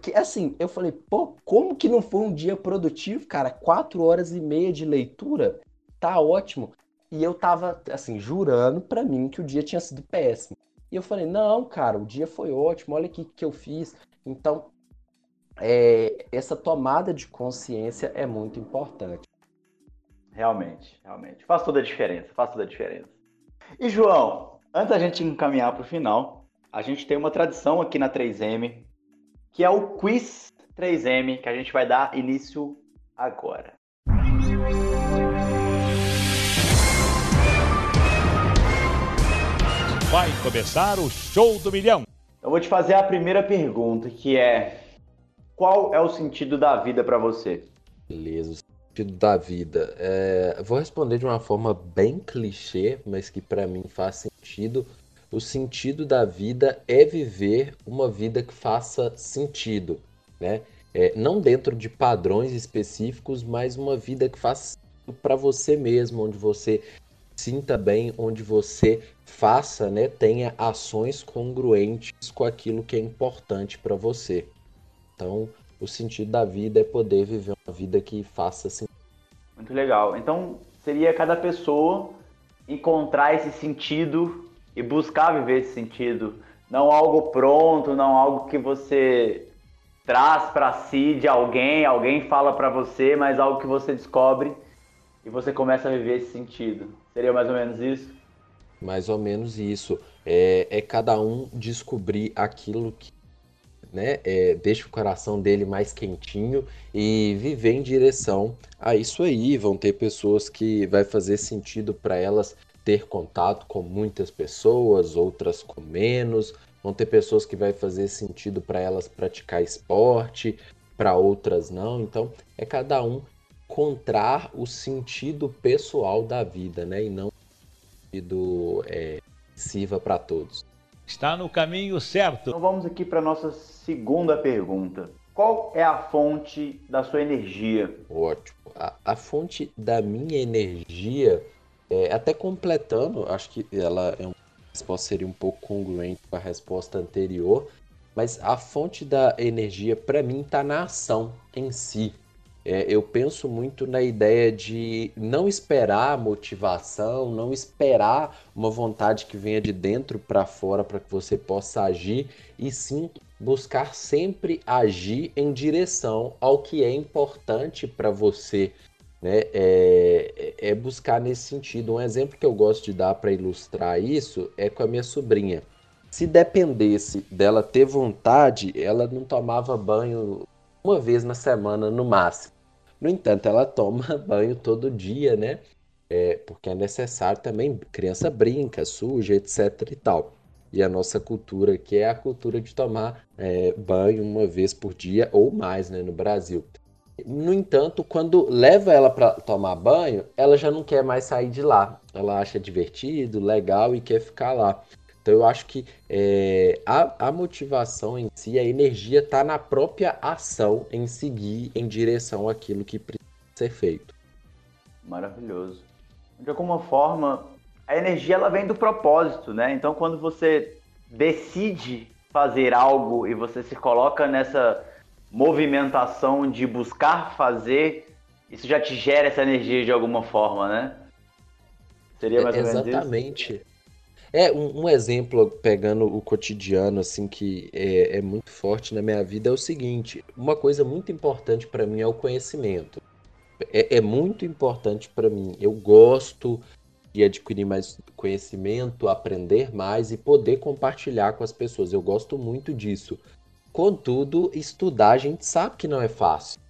Que Assim, eu falei, pô, como que não foi um dia produtivo, cara? Quatro horas e meia de leitura? Tá ótimo. E eu tava, assim, jurando para mim que o dia tinha sido péssimo. E eu falei, não, cara, o dia foi ótimo, olha o que, que eu fiz. Então, é, essa tomada de consciência é muito importante. Realmente, realmente. Faz toda a diferença, faz toda a diferença. E, João, antes da gente encaminhar para o final, a gente tem uma tradição aqui na 3M, que é o Quiz 3M, que a gente vai dar início agora. Vai começar o show do milhão. Eu vou te fazer a primeira pergunta, que é: qual é o sentido da vida para você? Beleza, o sentido da vida. É, vou responder de uma forma bem clichê, mas que para mim faz sentido. O sentido da vida é viver uma vida que faça sentido, né? É, não dentro de padrões específicos, mas uma vida que faça para você mesmo, onde você sinta bem, onde você faça, né, tenha ações congruentes com aquilo que é importante para você. Então, o sentido da vida é poder viver uma vida que faça sentido. Muito legal. Então, seria cada pessoa encontrar esse sentido e buscar viver esse sentido, não algo pronto, não algo que você traz para si de alguém, alguém fala para você, mas algo que você descobre e você começa a viver esse sentido. Seria mais ou menos isso? Mais ou menos isso. É, é cada um descobrir aquilo que né, é, deixa o coração dele mais quentinho e viver em direção a isso aí. Vão ter pessoas que vai fazer sentido para elas ter contato com muitas pessoas, outras com menos. Vão ter pessoas que vai fazer sentido para elas praticar esporte, para outras não. Então, é cada um encontrar o sentido pessoal da vida, né? E não sentido é, sirva para todos. Está no caminho certo. Então vamos aqui para nossa segunda pergunta. Qual é a fonte da sua energia? Ótimo. A, a fonte da minha energia É, até completando, acho que ela é um, a resposta seria um pouco congruente com a resposta anterior, mas a fonte da energia, para mim, está na ação em si. É, eu penso muito na ideia de não esperar motivação, não esperar uma vontade que venha de dentro para fora para que você possa agir, e sim buscar sempre agir em direção ao que é importante para você. Né? É, é, buscar nesse sentido. Um exemplo que eu gosto de dar para ilustrar isso é com a minha sobrinha. Se dependesse dela ter vontade, ela não tomava banho uma vez na semana no máximo. No entanto, ela toma <laughs> banho todo dia, né? É, porque é necessário também, criança brinca, suja, etc e tal. E a nossa cultura aqui é a cultura de tomar é, banho uma vez por dia ou mais, né, no Brasil. No entanto, quando leva ela para tomar banho, ela já não quer mais sair de lá. Ela acha divertido, legal e quer ficar lá. Então eu acho que é, a, a motivação em si, a energia está na própria ação em seguir em direção àquilo que precisa ser feito. Maravilhoso. De alguma forma, a energia ela vem do propósito, né? Então quando você decide fazer algo e você se coloca nessa movimentação de buscar fazer, isso já te gera essa energia de alguma forma, né? Seria mais ou menos Exatamente. Isso? É, um, um, exemplo, pegando o cotidiano, assim, que é, é, muito forte na minha vida, é o seguinte: uma coisa muito importante para mim é o conhecimento. É, é muito importante para mim. Eu gosto de adquirir mais conhecimento, aprender mais e poder compartilhar com as pessoas. Eu gosto muito disso. Contudo, estudar a gente sabe que não é fácil.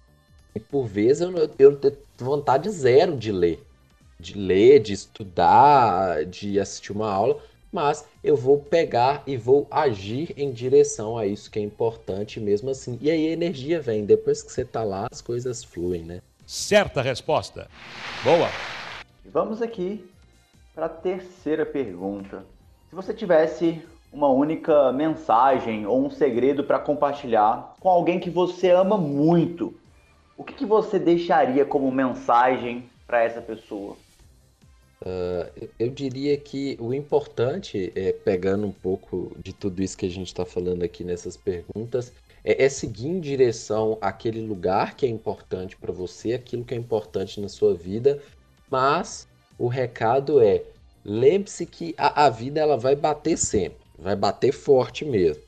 E por vezes eu, eu tenho vontade zero de ler. De ler, de estudar, de assistir uma aula mas eu vou pegar e vou agir em direção a isso que é importante mesmo assim. E aí a energia vem, depois que você tá lá, as coisas fluem, né? Certa resposta. Boa. Vamos aqui para a terceira pergunta. Se você tivesse uma única mensagem ou um segredo para compartilhar com alguém que você ama muito, o que, que você deixaria como mensagem para essa pessoa? Uh, eu diria que o importante, é, pegando um pouco de tudo isso que a gente está falando aqui nessas perguntas, é, é, seguir em direção àquele lugar que é importante para você, aquilo que é importante na sua vida, mas o recado é: lembre-se que a, a vida ela vai bater sempre, vai bater forte mesmo,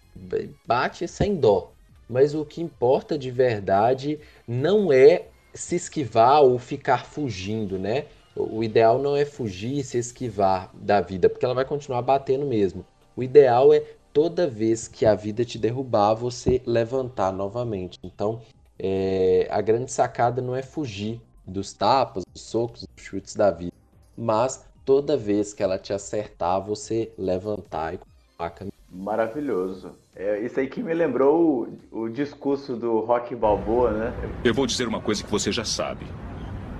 bate sem dó. Mas o que importa de verdade não é se esquivar ou ficar fugindo, né? O ideal não é fugir e se esquivar da vida, porque ela vai continuar batendo mesmo. O ideal é toda vez que a vida te derrubar, você levantar novamente. Então, é, a grande sacada não é fugir dos tapas, dos socos, dos chutes da vida, mas toda vez que ela te acertar, você levantar e continuar caminhando. Maravilhoso. É isso aí que me lembrou o, o discurso do Rock Balboa, né? Eu vou dizer uma coisa que você já sabe.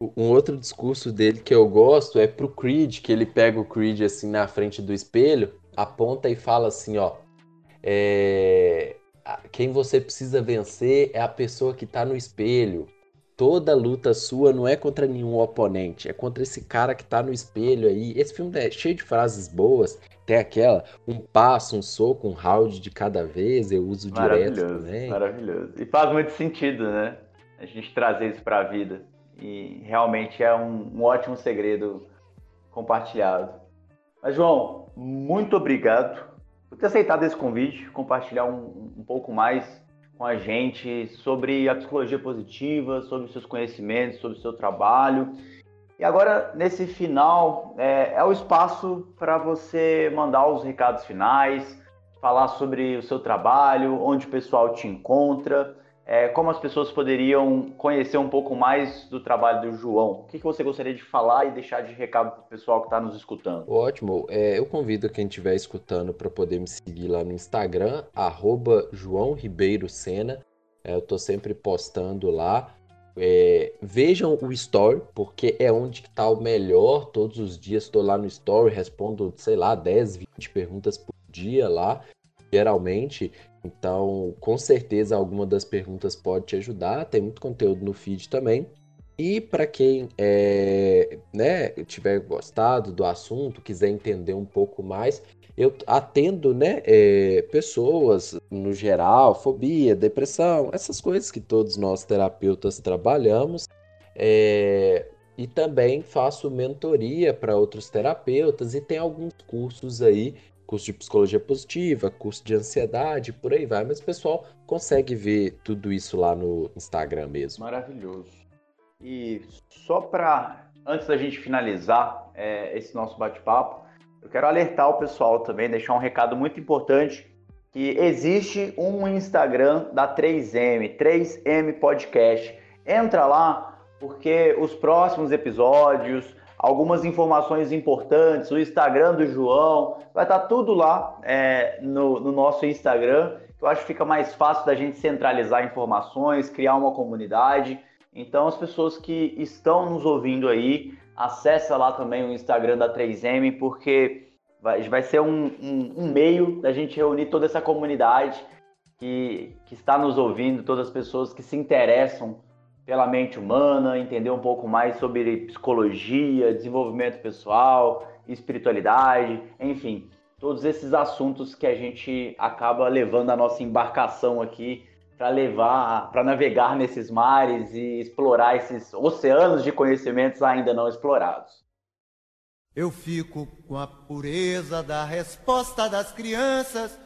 Um outro discurso dele que eu gosto é pro Creed, que ele pega o Creed assim na frente do espelho, aponta e fala assim, ó, é... quem você precisa vencer é a pessoa que tá no espelho. Toda luta sua não é contra nenhum oponente, é contra esse cara que tá no espelho aí. Esse filme é cheio de frases boas. Tem aquela, um passo, um soco, um round de cada vez, eu uso direto também. Maravilhoso. E faz muito sentido, né? A gente trazer isso pra vida. E realmente é um, um ótimo segredo compartilhado. Mas, João, muito obrigado por ter aceitado esse convite, compartilhar um, um pouco mais com a gente sobre a psicologia positiva, sobre os seus conhecimentos, sobre o seu trabalho. E agora, nesse final, é, é o espaço para você mandar os recados finais, falar sobre o seu trabalho, onde o pessoal te encontra é, como as pessoas poderiam conhecer um pouco mais do trabalho do João. O que, que você gostaria de falar e deixar de recado para o pessoal que está nos escutando? Ótimo. É, eu convido quem estiver escutando para poder me seguir lá no Instagram, arroba João Ribeiro Sena. É, eu estou sempre postando lá. É, vejam o story, porque é onde está o melhor. Todos os dias estou lá no story, respondo, sei lá, 10, 20 perguntas por dia lá, geralmente. Então, com certeza, alguma das perguntas pode te ajudar. Tem muito conteúdo no feed também. E para quem é, né, tiver gostado do assunto, quiser entender um pouco mais, eu atendo né, é, pessoas no geral, fobia, depressão, essas coisas que todos nós terapeutas trabalhamos. É, e também faço mentoria para outros terapeutas e tem alguns cursos aí curso de psicologia positiva, curso de ansiedade, por aí vai. Mas o pessoal consegue ver tudo isso lá no Instagram mesmo. Maravilhoso. E só para, antes da gente finalizar é, esse nosso bate-papo, eu quero alertar o pessoal também, deixar um recado muito importante, que existe um Instagram da 3M, 3M Podcast. Entra lá, porque os próximos episódios, algumas informações importantes, o Instagram do João, vai estar tá tudo lá é, no, no, nosso Instagram. Eu acho que fica mais fácil da gente centralizar informações, criar uma comunidade. Então, as pessoas que estão nos ouvindo aí, acessa lá também o Instagram da 3M, porque vai, vai ser um, um, um meio da gente reunir toda essa comunidade que, que está nos ouvindo, todas as pessoas que se interessam pela mente humana, entender um pouco mais sobre psicologia, desenvolvimento pessoal, espiritualidade, enfim, todos esses assuntos que a gente acaba levando a nossa embarcação aqui para levar, para navegar nesses mares e explorar esses oceanos de conhecimentos ainda não explorados. Eu fico com a pureza da resposta das crianças.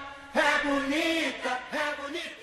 É bonita, é bonita.